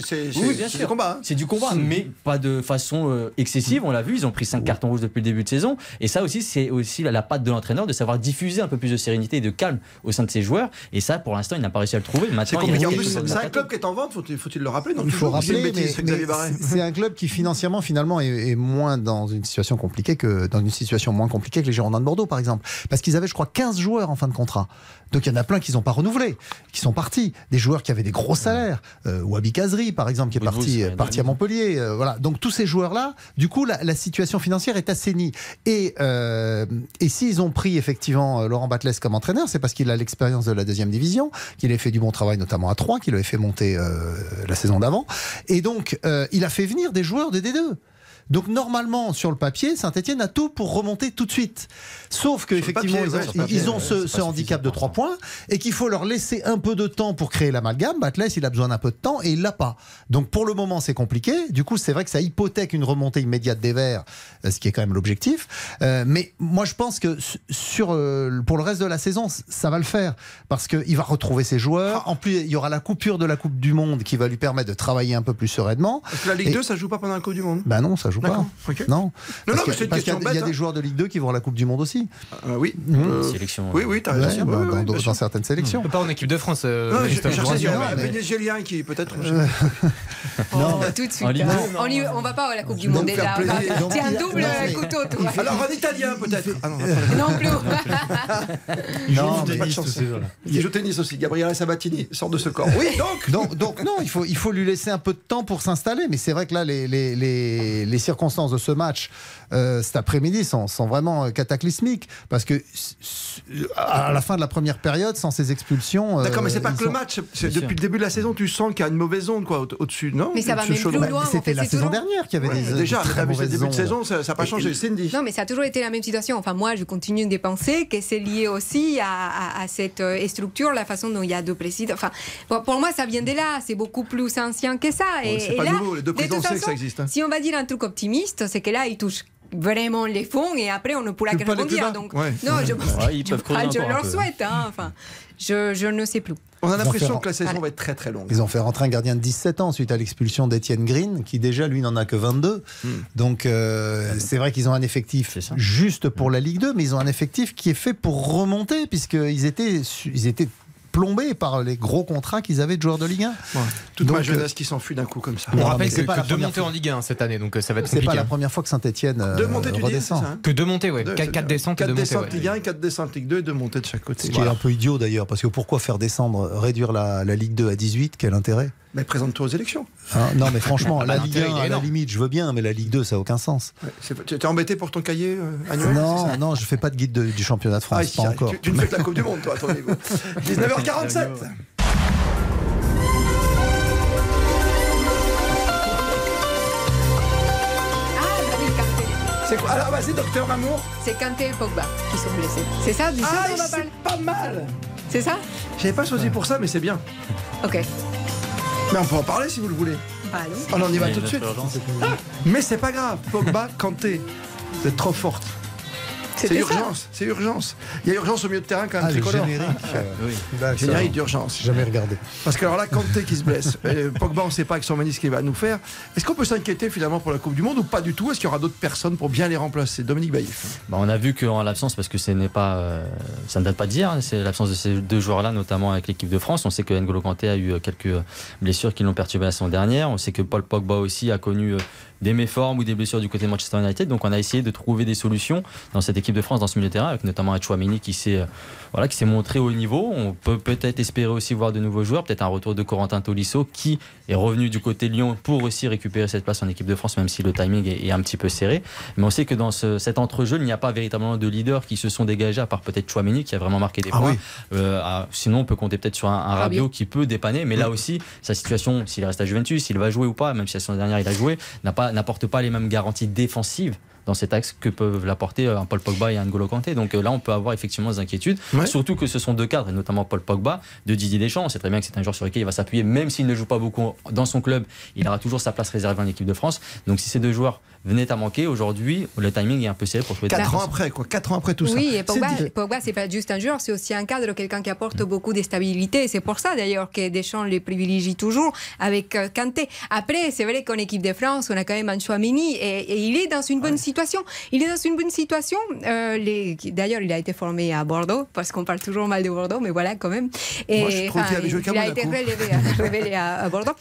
c'est- c'est- Oui, c'est- c'est du combat, hein. C'est du combat, mais pas de façon euh, excessive. On l'a vu, ils ont pris 5 cartons rouges depuis le début de saison. Et ça aussi, c'est aussi la, patte de l'entraîneur de savoir diffuser un peu plus de sérénité et de calme au sein de ses joueurs. Et ça, pour l'instant, il n'a pas réussi à le trouver. C'est Maintenant, c'est un club qui est en vente, faut-il faut-il le rappeler? Il faut rappeler, c'est Xavier mais Barret. c'est- c'est un club qui financièrement finalement est, est moins dans une situation compliquée que dans une situation moins compliquée que les Girondins de Bordeaux par exemple, parce qu'ils avaient je crois 15 joueurs en fin de contrat. Donc il y en a plein qui n'ont pas renouvelé, qui sont partis. Des joueurs qui avaient des gros salaires, euh, Wabi Kazri par exemple qui est parti, parti à Montpellier. Euh, voilà. Donc tous ces joueurs là, du coup la, situation financière est assainie. Et euh, s'ils ont pris effectivement euh, Laurent Batles comme entraîneur, c'est parce qu'il a l'expérience de la deuxième division, qu'il a fait du bon travail notamment à 3, qu'il avait fait monter la saison d'avant. Et donc, il a fait venir des joueurs de D2. Donc normalement, sur le papier, Saint-Etienne a tout pour remonter tout de suite. Sauf que Sur le effectivement, papier, ils ont, ouais, ils ce, ce handicap de 3 points et qu'il faut leur laisser un peu de temps pour créer l'amalgame. Batles, il a besoin d'un peu de temps et il l'a pas. Donc pour le moment, c'est compliqué. Du coup, c'est vrai que ça hypothèque une remontée immédiate des Verts, euh, ce qui est quand même l'objectif. Euh, mais moi, je pense que su- sur euh, pour le reste de la saison, ça va le faire parce qu'il va retrouver ses joueurs. En plus, il y aura la coupure de la Coupe du Monde qui va lui permettre de travailler un peu plus sereinement. Parce que la Ligue Et- 2, ça joue pas pendant la Coupe du Monde. Ben non, ça joue pas. Non. Non, Parce non, c'est une parce qu'il y a- question Il y a des hein. joueurs de Ligue 2 qui vont à la Coupe du Monde aussi. Euh, oui. Mhm. Euh, Sélection, oui, oui, t'as Ouais, raison. bah, dans, certaines sélections. Pas en équipe de France. euh, Non, rassure, un mais- vénézuélien qui peut-être. Oh, tout de suite. Hein. On, y- on va pas à la Coupe du Monde déjà. Tiens, il- double non, couteau, toi. Alors en italien peut-être. Ah non, Non plus. Non, pas mais de chance. Il joue au tennis aussi. Gabriele Sabatini sort de ce corps. Oui, donc. donc, donc non, il faut, il faut lui laisser un peu de temps pour s'installer. Mais c'est vrai que là, les, les, les, les circonstances de ce match euh, cet après-midi sont, sont vraiment euh, cataclysmiques. Parce que à la fin de la première période, sans ces expulsions. euh, D'accord, mais c'est pas que le match. Depuis le début de la saison, tu sens qu'il y a une mauvaise onde quoi, au- au-dessus, non Mais ça va même plus Bah, loin. C'était fait, la saison toujours- dernière qu'il y avait Ouais, des. déjà, des très mauvaises début de saison, ça n'a pas changé. Cindy. Non, mais ça a toujours été la même situation. Enfin, moi, je continue de penser que c'est lié aussi à, à- à cette structure, la façon dont il y a deux présidents. Enfin, pour, moi, ça vient de là. C'est beaucoup plus ancien que ça. Ouais, Et, pas là, nouveau, les deux de toute présidents, on sait que façon, ça existe, hein. Si on va dire un truc optimiste, c'est que là, ils touchent vraiment les fonds et après on ne pourra que rebondir. Donc, Ouais. non, je, Ouais, ils je- peuvent creuser je leur souhaite. hein. Enfin, je, je ne sais plus. On a l'impression que la saison va être très très longue. Ils ont fait rentrer un gardien de 17 ans suite à l'expulsion d'Etienne Green, qui déjà, lui, n'en a que 22. Hmm. Donc, euh, c'est vrai qu'ils ont un effectif juste pour la Ligue 2, mais ils ont un effectif qui est fait pour remonter, puisqu'ils étaient, ils étaient plombés par les gros contrats qu'ils avaient de joueurs de Ligue 1. Ouais. Toute Donc, ma euh, jeunesse qui s'enfuit d'un coup comme ça. On Non, rappelle que, c'est pas que la deux montées en Ligue 1 cette année, donc euh, ça va être C'est pas la première fois que Saint-Etienne Deux montées, tu dis, redescend. ça hein Que deux montées. Deux, 4, c'est bien. descentes et Quatre deux montées. descentes. Ligue 1 et 4 descentes Ligue 2 et deux montées de chaque côté. Ce qui est un peu idiot d'ailleurs, parce que pourquoi faire descendre, réduire la, la Ligue 2 à 18 Quel intérêt? Mais présente-toi aux élections. Hein Non, mais franchement, la Bah, Ligue l'intérêt, 1, il est à la limite, je veux bien, mais la Ligue 2, ça n'a aucun sens. Tu es embêté pour ton cahier euh, annuel Non, non, je fais pas de guide de- du championnat de France, Ah, pas si, encore. Tu, tu ne fais que la Coupe du Monde, toi, à ton niveau. 19h47. Ah, David Kanté. C'est quoi Alors, vas-y, docteur Mamour. C'est Kanté et Pogba qui sont blessés. C'est ça, du Ah, c'est pas mal. C'est ça J'avais pas choisi pour ça, mais c'est bien. Ok. Mais on peut en parler si vous le voulez. Bah. On en y va tout de suite. Mais c'est pas grave. Pogba, Kanté. Vous êtes trop forte. C'est urgence, c'est urgence. Il y a urgence au milieu de terrain quand même Ah, tricolore. générique. euh, Oui. Générique d'urgence. J'ai jamais regardé. Parce que alors là, Kanté qui se blesse, euh, Pogba, on ne sait pas avec son ménisque qu'il va nous faire. Est-ce qu'on peut s'inquiéter finalement pour la Coupe du Monde ou pas du tout? Est-ce qu'il y aura d'autres personnes pour bien les remplacer? Dominique Baïf. Bah, on a vu qu'en l'absence, parce que ce n'est pas, euh, ça ne date pas d'hier, hein, c'est l'absence de ces deux joueurs-là, notamment avec l'équipe de France. On sait que N'Golo Kanté a eu quelques blessures qui l'ont perturbé la saison dernière. On sait que Paul Pogba aussi a connu euh, des méformes ou des blessures du côté de Manchester United. Donc on a essayé de trouver des solutions dans cette équipe de France, dans ce milieu de terrain, avec notamment un Chouameni qui s'est euh, voilà, qui s'est montré au niveau. On peut peut-être espérer aussi voir de nouveaux joueurs, peut-être un retour de Corentin Tolisso qui est revenu du côté de Lyon pour aussi récupérer cette place en équipe de France, même si le timing est, est un petit peu serré. Mais on sait que dans ce- cet entrejeu, il n'y a pas véritablement de leaders qui se sont dégagés, à part peut-être Chouameni qui a vraiment marqué des Ah points. oui. Euh, ah, sinon, on peut compter peut-être sur un, un Rabiot. Rabiot qui peut dépanner, mais là aussi, sa situation, s'il reste à Juventus, s'il va jouer ou pas, même si la saison dernière il a joué, n'a pas- n'apporte pas les mêmes garanties défensives dans cet axe que peuvent l'apporter euh, un Paul Pogba et un N'Golo Kanté. Donc euh, là, on peut avoir effectivement des inquiétudes, Ouais. surtout que ce sont deux cadres, et notamment Paul Pogba de Didier Deschamps. On sait très bien que c'est un joueur sur lequel il va s'appuyer, même s'il ne joue pas beaucoup dans son club, il aura toujours sa place réservée en équipe de France. Donc si ces deux joueurs venaient à manquer, aujourd'hui, le timing est un peu serré pour trouver des 4 ans après, quoi. 4 ans après tout ça. Oui, et Pogba, Pogba, c'est pas juste un joueur, c'est aussi un cadre, quelqu'un qui apporte beaucoup de stabilité. C'est pour ça d'ailleurs que Deschamps les privilégie toujours avec euh, Kanté. Après, c'est vrai qu'en équipe de France, on a quand même un Chouamini et, et il est dans une bonne situation. Il est dans une bonne situation. Euh, les- D'ailleurs, il a été formé à Bordeaux parce qu'on parle toujours mal de Bordeaux, mais voilà quand même. Et Moi, je trouve qu'il avait joué qu'à il a été à- révélé à, à Bordeaux.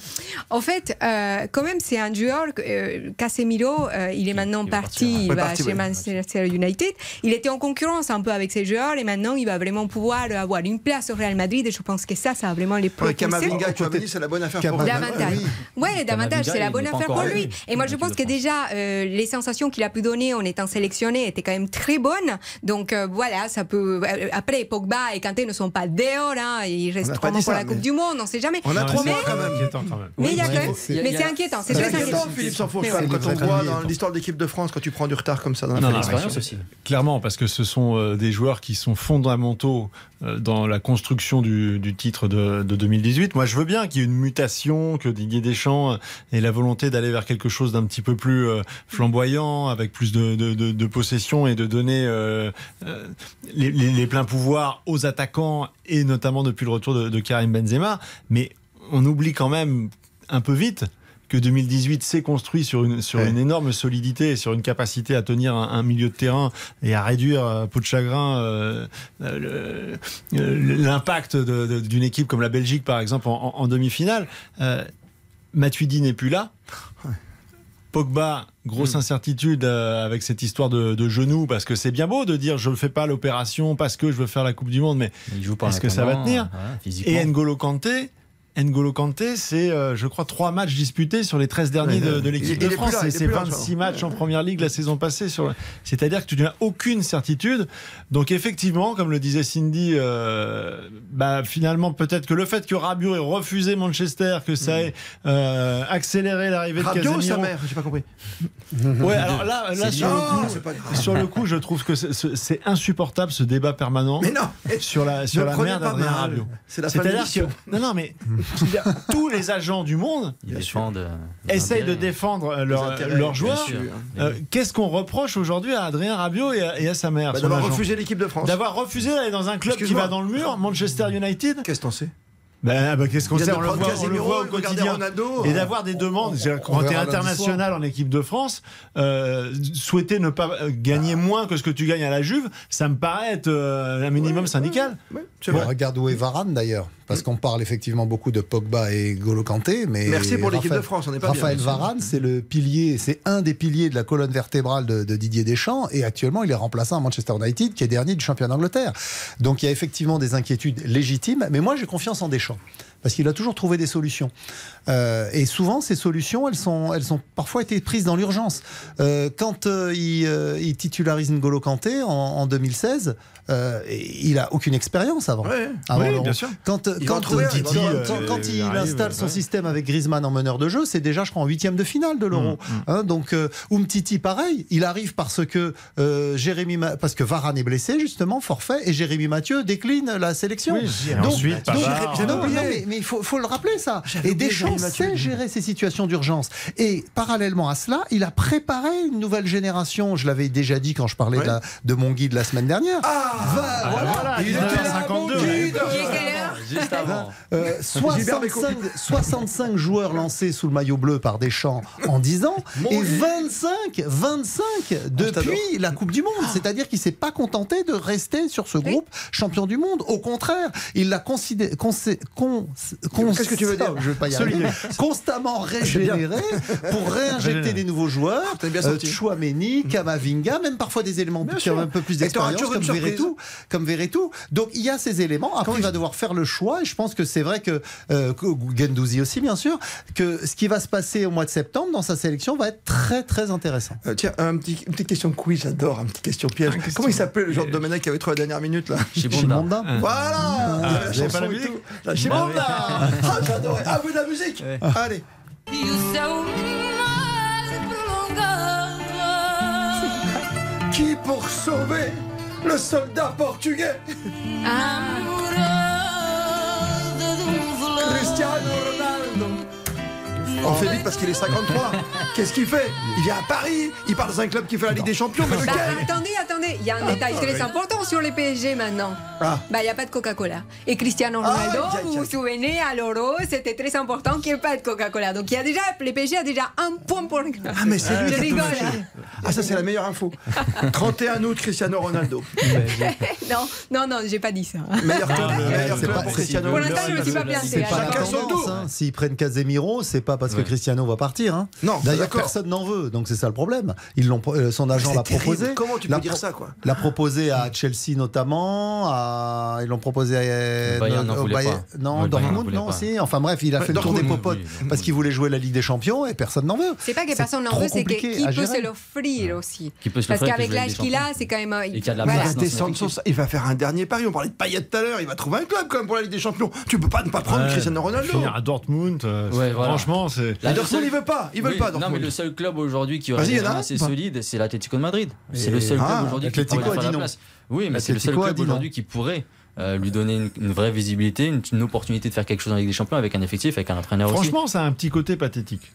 En fait, euh, quand même, c'est un joueur. Euh, Casemiro, euh, il est maintenant il parti, il va chez ouais. Manchester United. Il était en concurrence un peu avec ses joueurs et maintenant il va vraiment pouvoir avoir une place au Real Madrid et je pense que ça, ça va vraiment les Ouais, propulser. Kamavinga et Chouameni, c'est la bonne affaire pour eux. Davantage. oui. Ouais, davantage, c'est la il bonne affaire pour lui. Et moi, je pense que déjà, euh, les sensations qu'il a pu donner en étant sélectionné étaient quand même très bonnes. Donc euh, voilà, ça peut. euh, Après, Pogba et Kanté ne sont pas dehors. Hein, ils restent vraiment dit pour ça, la Coupe mais- du Monde, on ne sait jamais. On a trois mois quand même. Mais il y a quand même. Mais c'est inquiétant, c'est très inquiétant, inquiétant. Philippe Sanfourche, Mais quand on voit dans l'histoire de l'équipe de France, quand tu prends du retard comme ça dans la Non, non, fédération. L'expérience aussi. Clairement, parce que ce sont euh, des joueurs qui sont fondamentaux dans la construction du, du titre de, de 2018. Moi, je veux bien qu'il y ait une mutation, que Didier Deschamps ait la volonté d'aller vers quelque chose d'un petit peu plus flamboyant, avec plus de, de, de- de possession et de donner euh, euh, les, les- les pleins pouvoirs aux attaquants et notamment depuis le retour de, Karim Benzema. Mais on oublie quand même un peu vite que 2018 s'est construit sur une, sur Ouais. une énorme solidité, et sur une capacité à tenir un, un milieu de terrain et à réduire à peau de chagrin euh, euh, euh, l'impact d'une équipe comme la Belgique, par exemple, en, en- en demi-finale. Euh, Matuidi n'est plus là. Pogba, grosse incertitude euh, avec cette histoire de, de genou, parce que c'est bien beau de dire je ne fais pas l'opération parce que je veux faire la Coupe du Monde, mais Est-ce que ça va tenir voilà, physiquement. et N'Golo Kanté, N'Golo Kanté, c'est, euh, je crois, trois matchs disputés sur les 13 derniers de, l'équipe de France. là, Et c'est plus là, 26 ça. matchs en première ligue la saison passée. Sur... C'est-à-dire que tu n'as aucune certitude. Donc, effectivement, comme le disait Cindy, euh, bah, finalement, peut-être que le fait que Rabiot ait refusé Manchester, que ça ait euh, accéléré l'arrivée de Hmm. Rabiot ou Casemiro. sa mère J'ai pas compris. Ouais, alors là, là sur, le coup, sur le je trouve que c'est- insupportable ce débat permanent Mais non sur la, sur Ne la mère d'Adrien. Rabiot. C'est la fin de C'est-à-dire que non, non, mais tous les agents du monde euh, essayent de défendre euh, leur- intérêts, leurs bien joueurs. Euh, Qu'est-ce qu'on reproche aujourd'hui à Adrien Rabiot et à, et à sa mère Bah, D'avoir refusé l'équipe de France. D'avoir refusé d'aller dans un club qui va dans le mur, Manchester United. Qu'est-ce que t'en sais? Ben, ben, qu'est-ce qu'on sait On le voit, on le voit au quotidien. Ronaldo. Et d'avoir des demandes. On Quand tu es international en équipe de France, euh, souhaiter ne pas euh, gagner moins que ce que tu gagnes à la Juve, ça me paraît être euh, un minimum syndical. Ouais, Bon, vrai. regarde où est Varane d'ailleurs, parce qu'on parle effectivement beaucoup de Pogba et Golo Kanté, mais Merci pour l'équipe de France, on n'est pas Raphaël bien. Varane, c'est le pilier, c'est un des piliers de la colonne vertébrale de, de Didier Deschamps, et actuellement il est remplaçant à Manchester United, qui est dernier du championnat d'Angleterre. Donc il y a effectivement des inquiétudes légitimes, mais moi j'ai confiance en Deschamps. Parce qu'il a toujours trouvé des solutions. Euh, et souvent, ces solutions, elles, sont, elles ont parfois été prises dans l'urgence. Euh, quand euh, il, il titularise N'Golo Kanté en, en 2016, euh, il a aucune expérience avant. Ouais. Avant Oui, bien sûr. Quand, Il va en quand, un, quand- il quand Il il arrive, installe son ouais. système avec Griezmann en meneur de jeu, c'est déjà, je crois, en huitième de finale de l'Euro. Hein, donc, euh, Umtiti, pareil, il arrive parce que euh, Jérémy, parce que Varane est blessé justement, forfait, et Jérémy Mathieu décline la sélection. Oui, et donc, ensuite, donc- non, non, mais, mais il faut, faut le rappeler ça. Et Deschamps sait gérer ces situations d'urgence. Et parallèlement à cela, il a préparé une nouvelle génération. Je l'avais déjà dit quand je parlais Ouais. de, la- de mon guide la semaine dernière. Ah Va- voilà. Voilà, Il était là, 1952, mon guide. Juste avant. Euh, 65, 65 joueurs lancés sous le maillot bleu par Deschamps en 10 ans et 25, 25 depuis la Coupe du Monde. C'est-à-dire qu'il s'est pas contenté de rester sur ce groupe champion du monde. Au contraire, il l'a considéré. Qu'est-ce que tu veux dire Je vais pas y arriver. Constamment régénéré pour réinjecter des nouveaux joueurs. Bien Euh. Chouameni, Kamavinga, même parfois des éléments qui ont un peu plus d'expérience comme. Verretou comme Verretou. Donc il y a ces éléments. Après, il va devoir faire le choix. Et je pense que c'est vrai que euh, que Guendouzi aussi, bien sûr, que ce qui va se passer au mois de septembre dans sa sélection va être très très intéressant. Euh, tiens, un petit, une petite question quiz, j'adore, une petite question piège. Comment il s'appelait le genre de Domenech qui avait trouvé la dernière minute là Chez Chimanda. Bonda. Voilà Ah, La avez chanson pas la musique. La Chimanda Ah, j'adorais Ah, vous de la musique Allez Qui pour sauver le soldat portugais. Cristiano On fait vite parce qu'il est 53. Qu'est-ce qu'il fait? Il vient à Paris, il part dans un club qui fait la Ligue des Champions, mais Bah, lequel? attendez, attendez, il y a un détail très important sur les PSG maintenant. Ah. Bah, il n'y a pas de Coca-Cola. Et Cristiano Ronaldo, Aïe, aïe, vous vous souvenez, à l'Euro, c'était très important qu'il n'y ait pas de Coca-Cola. Donc, il y a déjà, les PSG a déjà un point pour le Ah mais c'est lui Je rigole. hein. Ah ça c'est la meilleure info. 31 août Cristiano Ronaldo. Non, non, non, j'ai pas dit ça. Meilleur club, mais meilleur c'est club pas- pour Cristiano Pour Ronaldo. l'instant, je me suis pas C'est placée. pas la Chacun son tour. hein. S'ils prennent Casemiro, c'est pas parce que Ouais. Cristiano va partir. hein. Non, D'ailleurs, d'accord. personne n'en veut. Donc c'est ça le problème. Ils l'ont, euh, son agent l'a proposé. Comment tu L'a peux dire ça quoi L'a proposé à Chelsea notamment, à... ils l'ont proposé à Bayern. Non, Dortmund, non pas. Enfin bref, il a fait le tour des popotes oui, parce qu'il voulait jouer la Ligue des Champions et personne n'en veut. C'est pas que personne n'en veut, c'est que qui peut se l'offrir aussi. Qui peut se Parce qu'avec l'âge qu'il a, c'est quand même. euh, Et qui a de la Il voilà. place. va faire un dernier pari. On parlait de Payet tout à l'heure. Il va trouver un club quand même pour la Ligue des Champions. Tu peux pas ne pas prendre Ouais. Cristiano Ronaldo. À Dortmund, euh, Ouais, c'est- voilà. franchement, c'est. Et le Dortmund, seul- il veut pas. Ils veulent Oui, pas Non, mais le seul club aujourd'hui qui aurait un, assez pas solide, c'est l'Atlético de Madrid. C'est le seul club Ah, aujourd'hui qui pourrait faire la place. Oui, mais c'est le seul club aujourd'hui qui pourrait euh, lui donner une, une vraie visibilité, une, une opportunité de faire quelque chose avec des champions, avec un effectif, avec un entraîneur aussi. Franchement, ça a un petit côté pathétique.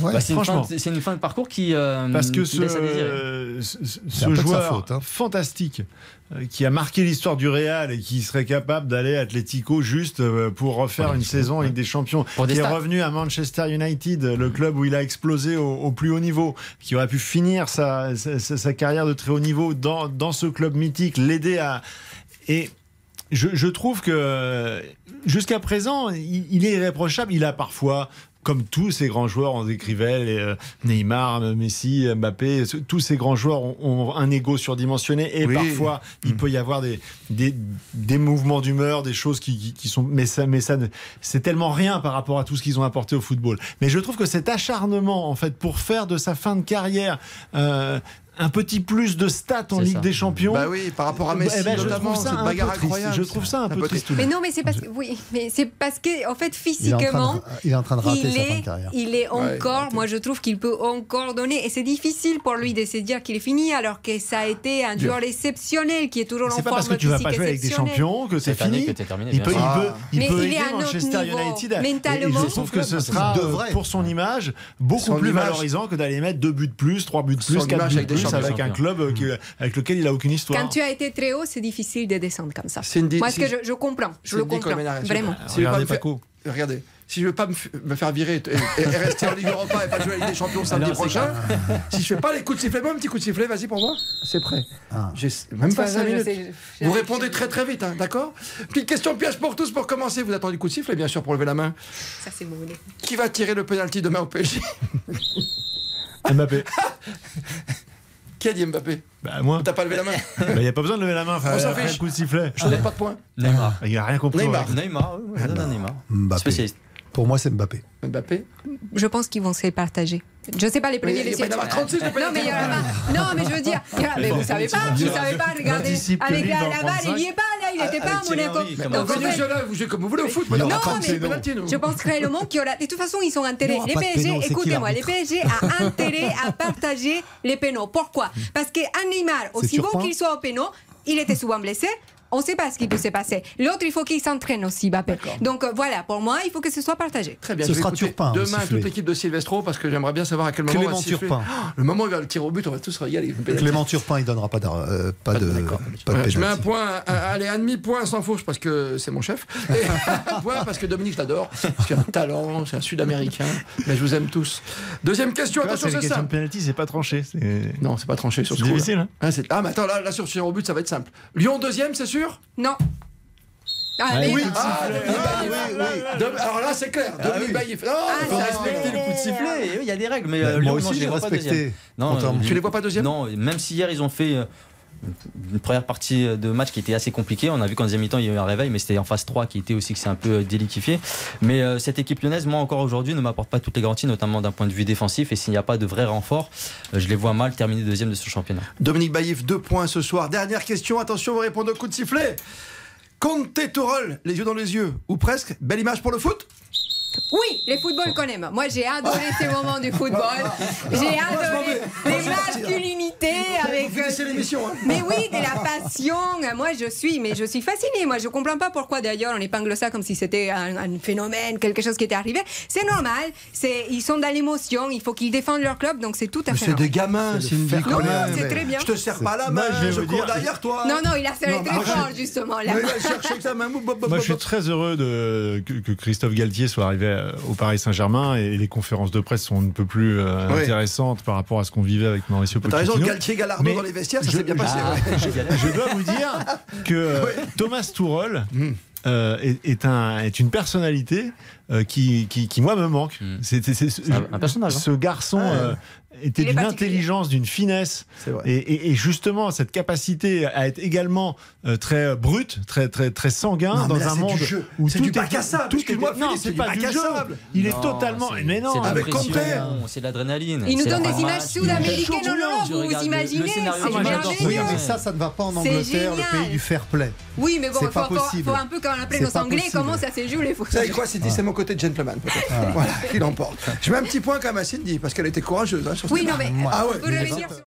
Ouais. Bah, c'est une, fin franchement. de- c'est une fin de parcours qui, euh, Parce que ce, laisse à désirer. euh, ce- joueur faute, hein. fantastique euh, qui a marqué l'histoire du Real et qui serait capable d'aller à Atlético juste euh, pour refaire une saison avec des champions, Pour des qui est revenu à Manchester United, le club où il a explosé au, au plus haut niveau, qui aurait pu finir sa, sa, sa- sa carrière de très haut niveau dans, dans ce club mythique, l'aider à... Et je, je trouve que jusqu'à présent, il, il est irréprochable. Il a parfois comme tous ces grands joueurs, on décrivait les, euh, Neymar, Messi, Mbappé, tous ces grands joueurs ont, un ego surdimensionné et Oui. parfois il peut y avoir des, des, des mouvements d'humeur, des choses qui, sont. Mais ça, mais ça, c'est tellement rien par rapport à tout ce qu'ils ont apporté au football. Mais je trouve que cet acharnement, en fait, pour faire de sa fin de carrière. euh, un petit plus de stats en Ligue ça. des Champions. Bah oui, par rapport à Messi, Eh je notamment, trouve ça cette un bagarre peu triste. incroyable, Je trouve ça un Un peu peu triste. Mais non, mais c'est parce que oui, mais c'est parce que en fait Il physiquement, il est en train de rater il sa fin de est, carrière. il est Ouais, encore. moi, je trouve qu'il peut encore donner, et c'est difficile pour lui de se dire qu'il est fini, alors que ça a été un joueur exceptionnel qui est toujours en C'est pas forme parce que tu vas pas jouer avec des champions que c'est fini. que terminé, il peut, il peut, il Mais peut il est aider à un autre Manchester niveau. United. Mentalement. Et, je trouve que ce sera Il euh, devrait. pour son image beaucoup plus valorisant que d'aller mettre deux buts de plus, trois buts de plus, quatre buts de plus avec un club euh, qui- avec lequel il a aucune histoire. Quand tu as été très haut, c'est difficile de descendre comme ça. Cindy- Moi, ce que je, je comprends, je le comprends, vraiment. Regardez Paco. Si je veux pas me, faire virer et, et- et rester en Ligue Europa et pas jouer avec des champions samedi Alors, c'est prochain, si je fais pas les coups de sifflet, moi un petit coup de sifflet, vas-y pour moi, c'est prêt. Ah. J'ai même pas Ça, 5 je minutes. sais, je- Vous répondez très très vite, hein, d'accord? Petite question piège pour tous pour commencer. Vous attendez le coup de sifflet, bien sûr, pour lever la main. Ça, c'est mauvais. Qui va tirer le penalty demain au PSG Mbappé. Qui a dit Mbappé Bah, moi. T'as pas levé la main Il n'y a pas besoin de lever la main. Enfin, On s'en fiche. un coup de sifflet. Je donne pas de points. Neymar. Il a rien compris. Neymar. ouais. Neymar, oui, je donne à Neymar. Mbappé. Spécialiste. Pour moi, c'est Mbappé. Mbappé Je pense qu'ils vont se partager. Je sais pas les premiers. il y a les pas d'y avoir 36 de Non, mais il y en a pas. Non, mais je veux dire. Mais vous savez pas, vous savez pas, regardez. Avec lui la Laval, il y est pas là, il était pas à Monaco. Donc, vous jouez comme vous voulez au foot. Non, mais. Je pense réellement qu'il y aura. De toute façon, ils sont intérêts. Les PSG, écoutez-moi, les PSG a intérêt à partager les pénaux. Pourquoi? Parce qu'un Neymar, aussi bon qu'il soit au pénal, il était souvent blessé. On ne sait pas ce qui peut se passer. L'autre, il faut qu'il s'entraîne aussi, Mbappé. Donc euh, voilà, pour moi, il faut que ce soit partagé. Très bien. Ce je sera Turpin, Demain, toute l'équipe de Silvestro, parce que j'aimerais bien savoir à quel moment. Clément. Turpin. Oh, Le moment où il va le tir au but, on va tous régaler. Clément Turpin, il donnera pas, euh, pas de, pas de Ouais, je mets un point, un- allez, un demi-point sans fauche parce que c'est mon chef. Et un point parce que Dominique, je l'adore. Parce qu'il a un talent, c'est un Sud-Américain. Mais je vous aime tous. Deuxième question, Tu vois, attention, C'est c'est question de penalty, c'est pas tranché. c'est- Non, c'est pas tranché sur C'est ce coup-là. difficile, hein Ah, c'est- ah, mais attends, là, là sur tir au but, ça va être simple. Lyon deuxième, c'est sûr Non. Allez, Oui, non. ah, Baïf. Dom- Alors là, c'est clair. Dominique Baïf. Non, Ah, faut respecter le coup de sifflet. il y a des règles, mais Bah, euh, moi aussi, non, je j'ai les euh, Tu les vois pas deuxième Non, même si hier ils ont fait euh, une première partie de match qui était assez compliquée. On a vu qu'en deuxième mi-temps il y a eu un réveil, mais c'était en phase 3 qui était aussi que c'est un peu euh, déliquifié. Mais euh, cette équipe lyonnaise, moi encore aujourd'hui, ne m'apporte pas toutes les garanties, notamment d'un point de vue défensif. Et s'il n'y a pas de vrai renfort, euh, je les vois mal terminer deuxième de ce championnat. Dominique Baïf, deux points ce soir. Dernière question, attention, vous répondez au coup de sifflet. Conte Tourelle, les yeux dans les yeux, ou presque. Belle image pour le foot Oui, les footballs qu'on aime. Moi, j'ai adoré ces moments du football. J'ai adoré les masculinités avec. Vous finissez l'émission, hein. Mais oui, de la passion. Moi, je suis, mais je suis fascinée. Moi, je comprends pas pourquoi d'ailleurs on épingle ça comme si c'était un, un phénomène, quelque chose qui était arrivé. C'est normal. C'est, ils sont dans l'émotion. Il faut qu'ils défendent leur club, donc c'est tout à fait. c'est des normal. gamins, c'est une vie Non, c'est très bien. Je te serre pas la main, je cours derrière toi. Non, non, il a serré Non, très fort justement. Moi, je suis très heureux de, que, que Christophe Galtier soit arrivé euh, au Paris Saint-Germain et les conférences de presse sont un peu plus euh, Oui. intéressantes par rapport à ce qu'on vivait avec Mauricio T'as raison, Pochettino. Galtier Gallardo Mais dans les vestiaires, ça s'est bien passé. Ah, ouais. Je dois vous dire que euh, Thomas Tuchel euh, est, est un, est une personnalité euh, qui, qui, qui, moi, me manque. Mm. C'est, C'est un- un personnage, hein. Ce garçon Ouais. euh, était Il d'une intelligence, d'une finesse. C'est vrai. Et, et- et justement, cette capacité à être également euh, très brut, très, très, très sanguin Non, dans là, un monde du jeu. où C'est tout du est- bac à sable. tout est- Excuse-moi, Non, c'est pas du jeu. Il est totalement. Mais non, c'est de la avec. C'est l'adrénaline. Il nous donne des images sud-américaines il Je vous imaginez C'est. Oui, mais ça, ça ne va pas en Angleterre, le pays du fair play. Oui, mais bon, il faut, un peu quand on appelle nos Anglais possible. comment ça se joue les. Vous savez quoi, Cindy, c'est mon côté gentleman, peut-être. Voilà, il emporte. Je mets un petit point quand même à Cindy, parce qu'elle était courageuse. hein, sur ce Oui, débat. non, mais Ah on ouais. peut le dire sur-